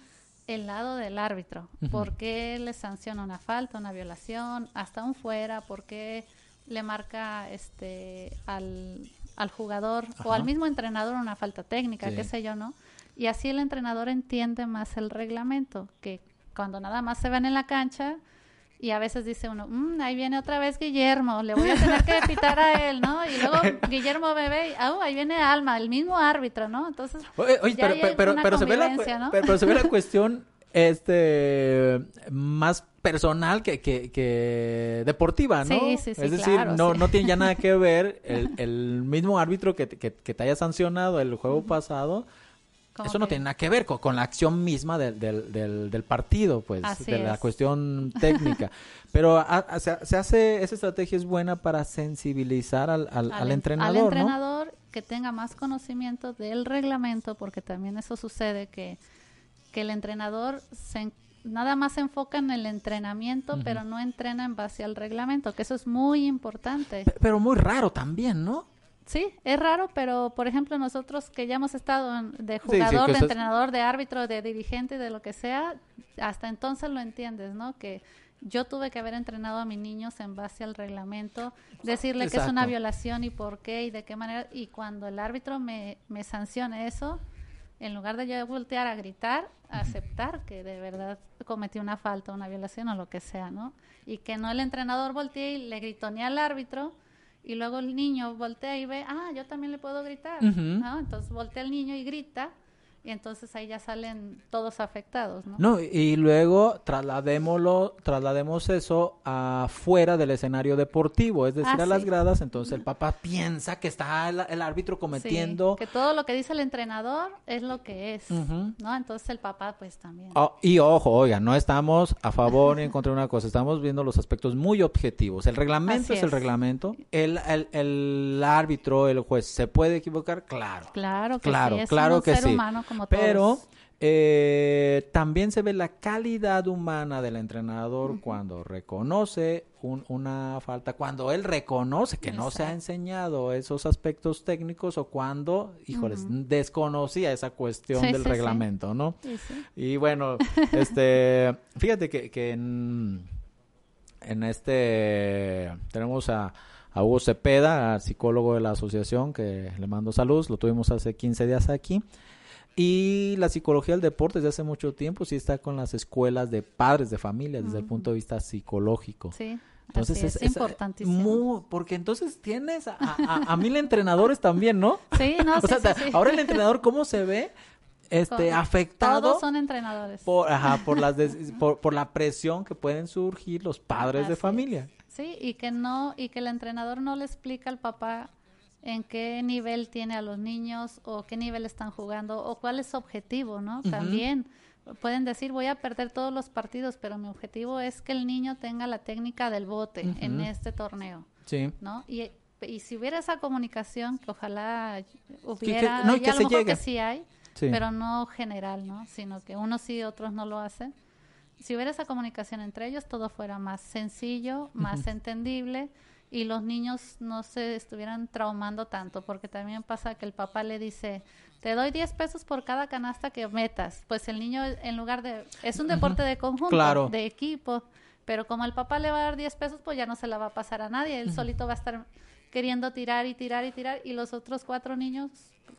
el lado del árbitro. ¿Por qué le sanciona una falta, una violación, hasta un fuera? ¿Por qué le marca este al al jugador o al mismo entrenador una falta técnica, qué sé yo, ¿no? Y así el entrenador entiende más el reglamento, que cuando nada más se ven en la cancha y a veces dice uno, mm, ahí viene otra vez Guillermo, le voy a tener que pitar a él, ¿no? Y luego Guillermo bebé, ah, ahí viene Alma, el mismo árbitro, ¿no? Entonces, oye, pero, pero, pero, se ve la, pero se ve la cuestión este más personal que, que, deportiva, ¿no? Sí, sí, sí, es decir, no, no tiene ya nada que ver el, el mismo árbitro que, que, te haya sancionado el juego pasado. Eso no tiene nada que ver con, la acción misma del, del, del, partido, pues, de la cuestión técnica. Pero se, hace, esa estrategia es buena para sensibilizar al, al, entrenador. Al entrenador que tenga más conocimiento del reglamento, porque también eso sucede que, que el entrenador se nada más se enfoca en el entrenamiento, pero no entrena en base al reglamento, que eso es muy importante. Pero muy raro también, ¿no? Sí, es raro, pero por ejemplo nosotros que ya hemos estado de jugador, de entrenador, de árbitro, de dirigente, de lo que sea, hasta entonces lo entiendes, ¿no? Que yo tuve que haber entrenado a mis niños en base al reglamento, decirle que es una violación y por qué y de qué manera, y cuando el árbitro me, me sancione eso, en lugar de yo voltear a gritar, aceptar que de verdad cometió una falta, una violación o lo que sea, ¿no? Y que no el entrenador voltee y le gritó ni al árbitro y luego el niño voltea y ve, ah, yo también le puedo gritar, ¿no? Entonces voltea el niño y grita y entonces ahí ya salen todos afectados, ¿no? No, y luego trasladémoslo, traslademos eso afuera del escenario deportivo, es decir, ah, a las gradas, entonces el papá piensa que está el, árbitro cometiendo... que todo lo que dice el entrenador es lo que es, ¿no? Entonces el papá pues también. Oh, y ojo, oiga, no estamos a favor ni en contra de una cosa, estamos viendo los aspectos muy objetivos. El reglamento es, el reglamento, el, el, el, árbitro, el juez, ¿se puede equivocar? Claro. Claro que claro, sí, es claro un que ser sí. humano como pero eh, también se ve la calidad humana del entrenador cuando reconoce una falta, cuando él reconoce que no se ha enseñado esos aspectos técnicos o cuando, híjoles, desconocía esa cuestión del reglamento, ¿no? Y bueno, este, fíjate que, que en, en este tenemos a a Hugo Cepeda, psicólogo de la asociación, que le mando salud, lo tuvimos hace 15 días aquí. Y la psicología del deporte desde hace mucho tiempo sí está con las escuelas de padres de familia desde el punto de vista psicológico. Sí. Entonces es, importantísimo. porque entonces tienes a, a, mil entrenadores también, ¿no? Sí, no, sí, Ahora el entrenador, ¿cómo se ve? Este, afectado. Todos son entrenadores. Por, ajá, por, las por, por, la presión que pueden surgir los padres de familia. Sí, y que no, y que el entrenador no le explica al papá en qué nivel tiene a los niños o qué nivel están jugando o cuál es su objetivo, ¿no? También pueden decir voy a perder todos los partidos, pero mi objetivo es que el niño tenga la técnica del bote en este torneo. Sí. ¿No? Y, y si hubiera esa comunicación, que ojalá hubiera, no, y que a lo mejor que sí hay, pero no general, ¿no? Sino que unos sí, otros no lo hacen. Si hubiera esa comunicación entre ellos, todo fuera más sencillo, más entendible y los niños no se estuvieran traumando tanto, porque también pasa que el papá le dice, te doy 10 pesos por cada canasta que metas. Pues el niño, en lugar de... Es un deporte de conjunto, de equipo, pero como el papá le va a dar 10 pesos, pues ya no se la va a pasar a nadie. Él solito va a estar queriendo tirar y tirar y tirar y los otros cuatro niños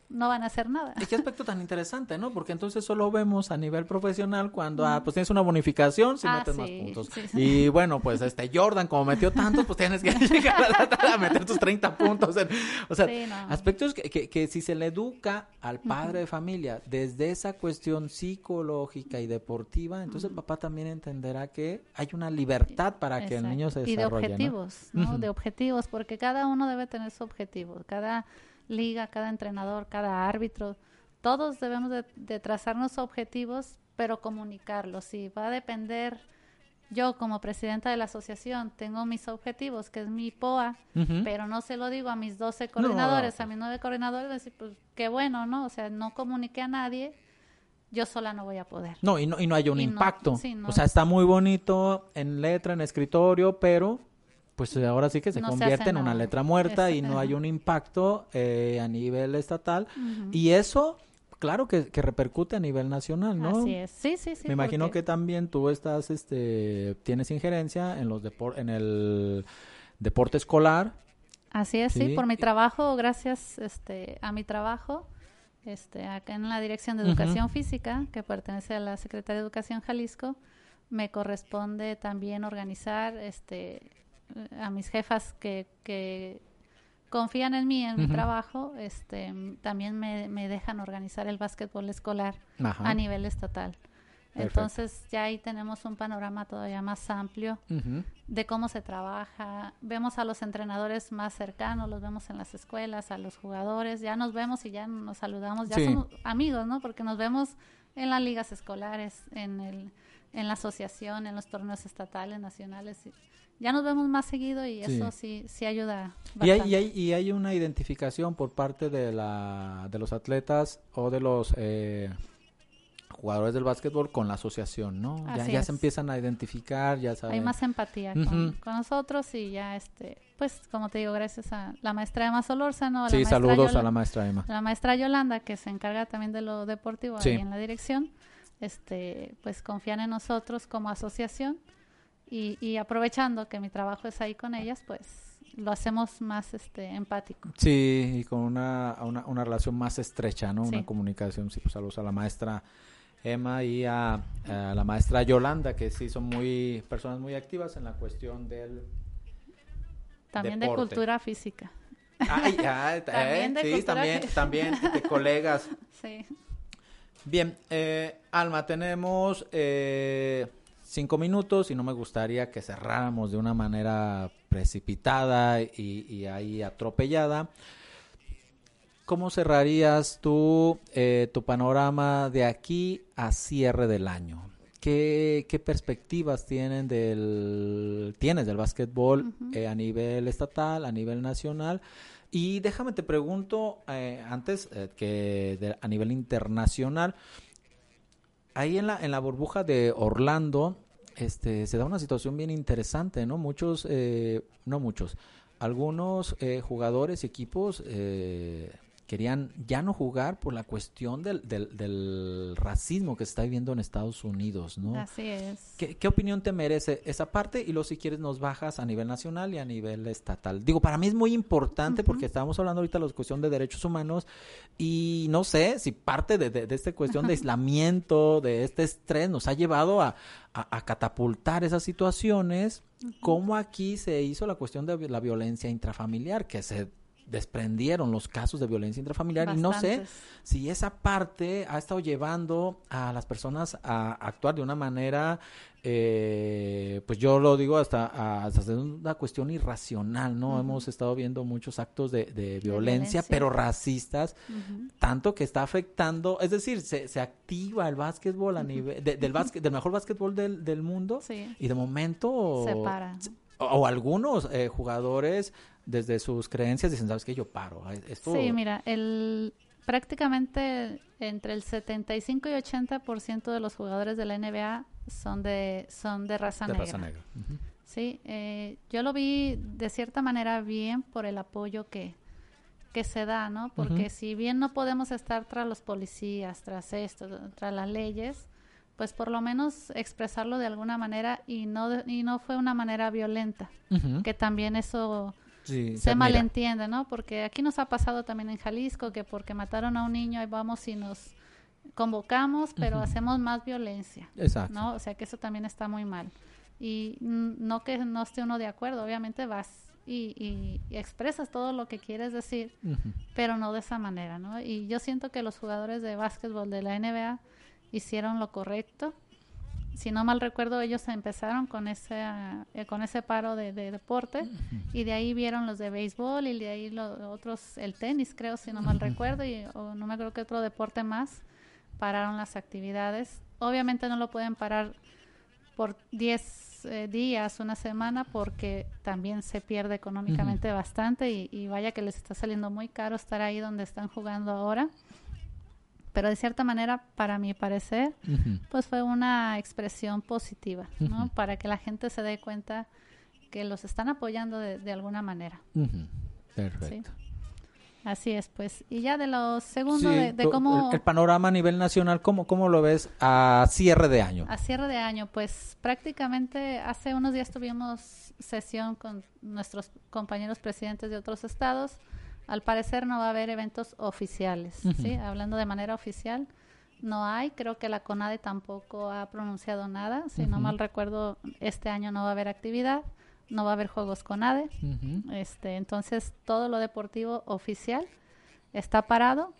no van a hacer nada. ¿Y qué aspecto tan interesante, no? Porque entonces solo vemos a nivel profesional cuando, ah, pues tienes una bonificación si ah, metes más puntos. Y bueno, pues este Jordan, como metió tantos, pues tienes que llegar a, meter tus 30 puntos. o sea, aspectos que, que, que, si se le educa al padre de familia desde esa cuestión psicológica y deportiva, entonces el papá también entenderá que hay una libertad para que el niño se desarrolle. Y de objetivos, ¿no? De objetivos, porque cada uno debe tener su objetivo. Cada liga, cada entrenador, cada árbitro, todos debemos de, trazarnos objetivos, pero comunicarlos. Y va a depender, yo como presidenta de la asociación tengo mis objetivos, que es mi POA, pero no se lo digo a mis 12 coordinadores, a mis 9 coordinadores, decir, pues qué bueno, ¿no? O sea, no comuniqué a nadie, yo sola no voy a poder. No, y no, y no hay un impacto. o sea, está muy bonito en letra, en escritorio, pero pues ahora sí que se convierte en una letra muerta y no hay un impacto eh, a nivel estatal. Y eso, claro que, repercute a nivel nacional, ¿no? Así es, sí, sí, sí. Me imagino que también tú estás, este, tienes injerencia en los en el deporte escolar. Así es, sí, por mi trabajo, gracias este, a mi trabajo, este, acá en la Dirección de Educación Física, que pertenece a la Secretaría de Educación Jalisco, me corresponde también organizar este a mis jefas que, que confían en mí, en mi trabajo, este, también me, me, dejan organizar el básquetbol escolar a nivel estatal. Entonces ya ahí tenemos un panorama todavía más amplio de cómo se trabaja. Vemos a los entrenadores más cercanos, los vemos en las escuelas, a los jugadores, ya nos vemos y ya nos saludamos, ya somos amigos, ¿no? Porque nos vemos en las ligas escolares, en, el, en la asociación, en los torneos estatales, nacionales ya nos vemos más seguido y eso sí, sí ayuda. Y hay, y hay, y, hay, una identificación por parte de, la, de los atletas o de los eh, jugadores del básquetbol con la asociación, ¿no? ya, ya se empiezan a identificar, ya saben. Hay más empatía con, nosotros y ya, este, pues, como te digo, gracias a la maestra Emma Solórzano. A sí, saludos a la maestra Emma. La maestra Yolanda, que se encarga también de lo deportivo ahí en la dirección, este, pues confían en nosotros como asociación y, aprovechando que mi trabajo es ahí con ellas, pues lo hacemos más este empático. Sí, y con una, una, relación más estrecha, ¿no? Una comunicación, sí, pues saludos a la maestra Emma y a, la maestra Yolanda, que sí son muy personas muy activas en la cuestión del También de cultura física. Ay, también eh, sí, también, también de colegas. Sí. Bien, eh, Alma, tenemos... Eh, cinco minutos y no me gustaría que cerráramos de una manera precipitada y, ahí atropellada. ¿Cómo cerrarías tú eh, tu panorama de aquí a cierre del año? ¿Qué, perspectivas tienen del, tienes del básquetbol eh, a nivel estatal, a nivel nacional? Y déjame te pregunto eh, antes que a nivel internacional, ahí en la, en la burbuja de Orlando, este, se da una situación bien interesante, ¿no? Muchos, eh, no muchos, algunos eh, jugadores y equipos eh, querían ya no jugar por la cuestión del, del, racismo que se está viviendo en Estados Unidos, ¿no? Así es. ¿Qué, opinión te merece esa parte? Y luego si quieres nos bajas a nivel nacional y a nivel estatal. Digo, para mí es muy importante porque estábamos hablando ahorita de la cuestión de derechos humanos y no sé si parte de, de, esta cuestión de aislamiento, de este estrés, nos ha llevado a, a, catapultar esas situaciones, como aquí se hizo la cuestión de la violencia intrafamiliar, que se desprendieron los casos de violencia intrafamiliar y no sé si esa parte ha estado llevando a las personas a actuar de una manera eh, pues yo lo digo hasta, hasta una cuestión irracional, ¿no? Hemos estado viendo muchos actos de, violencia, pero racistas, tanto que está afectando, es decir, se, se activa el básquetbol a nivel, del, básquet, del mejor básquetbol del, del mundo, y de momento... Se para. O, algunos eh, jugadores desde sus creencias dicen, ¿sabes qué? Yo paro. Esto... Sí, mira, el prácticamente entre el 75 y 80% de los jugadores de la NBA son de son de raza negra. Sí, eh, yo lo vi de cierta manera bien por el apoyo que, que se da, ¿no? Porque si bien no podemos estar tras los policías, tras esto, tras las leyes, pues por lo menos expresarlo de alguna manera y no y no fue una manera violenta, que también eso se, malentiende, ¿no? Porque aquí nos ha pasado también en Jalisco que porque mataron a un niño y vamos y nos convocamos, pero hacemos más violencia. Exacto. ¿no? O sea que eso también está muy mal. Y no que no esté uno de acuerdo, obviamente vas y, expresas todo lo que quieres decir, pero no de esa manera, ¿no? Y yo siento que los jugadores de básquetbol de la NBA hicieron lo correcto si no mal recuerdo, ellos empezaron con ese, eh, con ese paro de, deporte y de ahí vieron los de béisbol y de ahí los otros, el tenis creo, si no mal recuerdo, y o no me creo que otro deporte más, pararon las actividades. Obviamente no lo pueden parar por 10 eh, días, una semana, porque también se pierde económicamente bastante y, y vaya que les está saliendo muy caro estar ahí donde están jugando ahora pero de cierta manera, para mi parecer, pues fue una expresión positiva, ¿no? Para que la gente se dé cuenta que los están apoyando de, alguna manera. Perfecto. Así es, pues. Y ya de lo segundo, de, cómo... El, panorama a nivel nacional, ¿cómo, ¿cómo lo ves a cierre de año? A cierre de año, pues prácticamente hace unos días tuvimos sesión con nuestros compañeros presidentes de otros estados al parecer no va a haber eventos oficiales, ¿sí? Hablando de manera oficial, no hay. Creo que la CONADE tampoco ha pronunciado nada. Si no mal recuerdo, este año no va a haber actividad, no va a haber juegos CONADE. este, entonces, todo lo deportivo oficial está parado.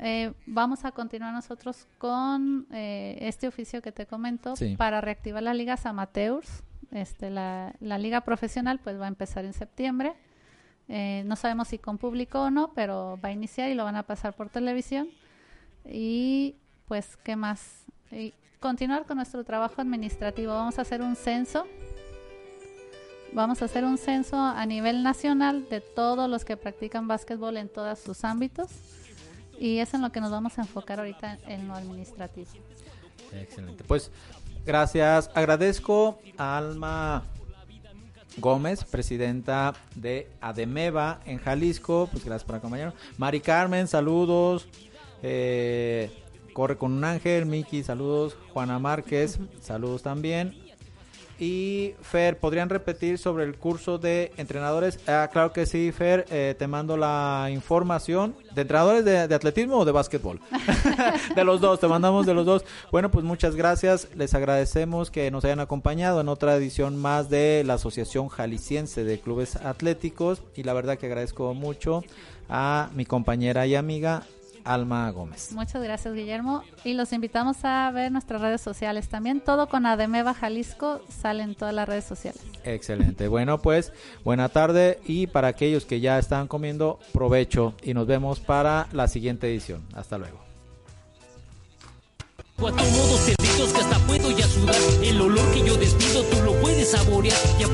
Eh, vamos a continuar nosotros con eh, este oficio que te comento para reactivar las ligas amateurs. Este, la, la liga profesional pues va a empezar en septiembre eh, no sabemos si con público o no, pero va a iniciar y lo van a pasar por televisión. Y pues, ¿qué más? Y continuar con nuestro trabajo administrativo. Vamos a hacer un censo. Vamos a hacer un censo a nivel nacional de todos los que practican básquetbol en todos sus ámbitos. Y es en lo que nos vamos a enfocar ahorita en lo administrativo. Excelente. Pues gracias. Agradezco a Alma Gómez, presidenta de Ademeva en Jalisco. Pues gracias por acompañarnos. Mari Carmen, saludos. Eh, corre con un ángel. Miki, saludos. Juana Márquez, saludos también. Y Fer, ¿podrían repetir sobre el curso de entrenadores? Ah, claro que sí, Fer, eh, te mando la información. ¿De entrenadores de, atletismo o de básquetbol? de los dos, te mandamos de los dos. Bueno, pues muchas gracias. Les agradecemos que nos hayan acompañado en otra edición más de la Asociación Jalisciense de Clubes Atléticos. Y la verdad que agradezco mucho a mi compañera y amiga Alma Gómez. Muchas gracias, Guillermo. Y los invitamos a ver nuestras redes sociales también. Todo con Ademeva Jalisco sale en todas las redes sociales. Excelente. Bueno, pues buena tarde y para aquellos que ya están comiendo, provecho y nos vemos para la siguiente edición. Hasta luego. Cuatro modos que hasta puedo ya sudar. El olor que yo despido tú lo puedes saborear. Ya.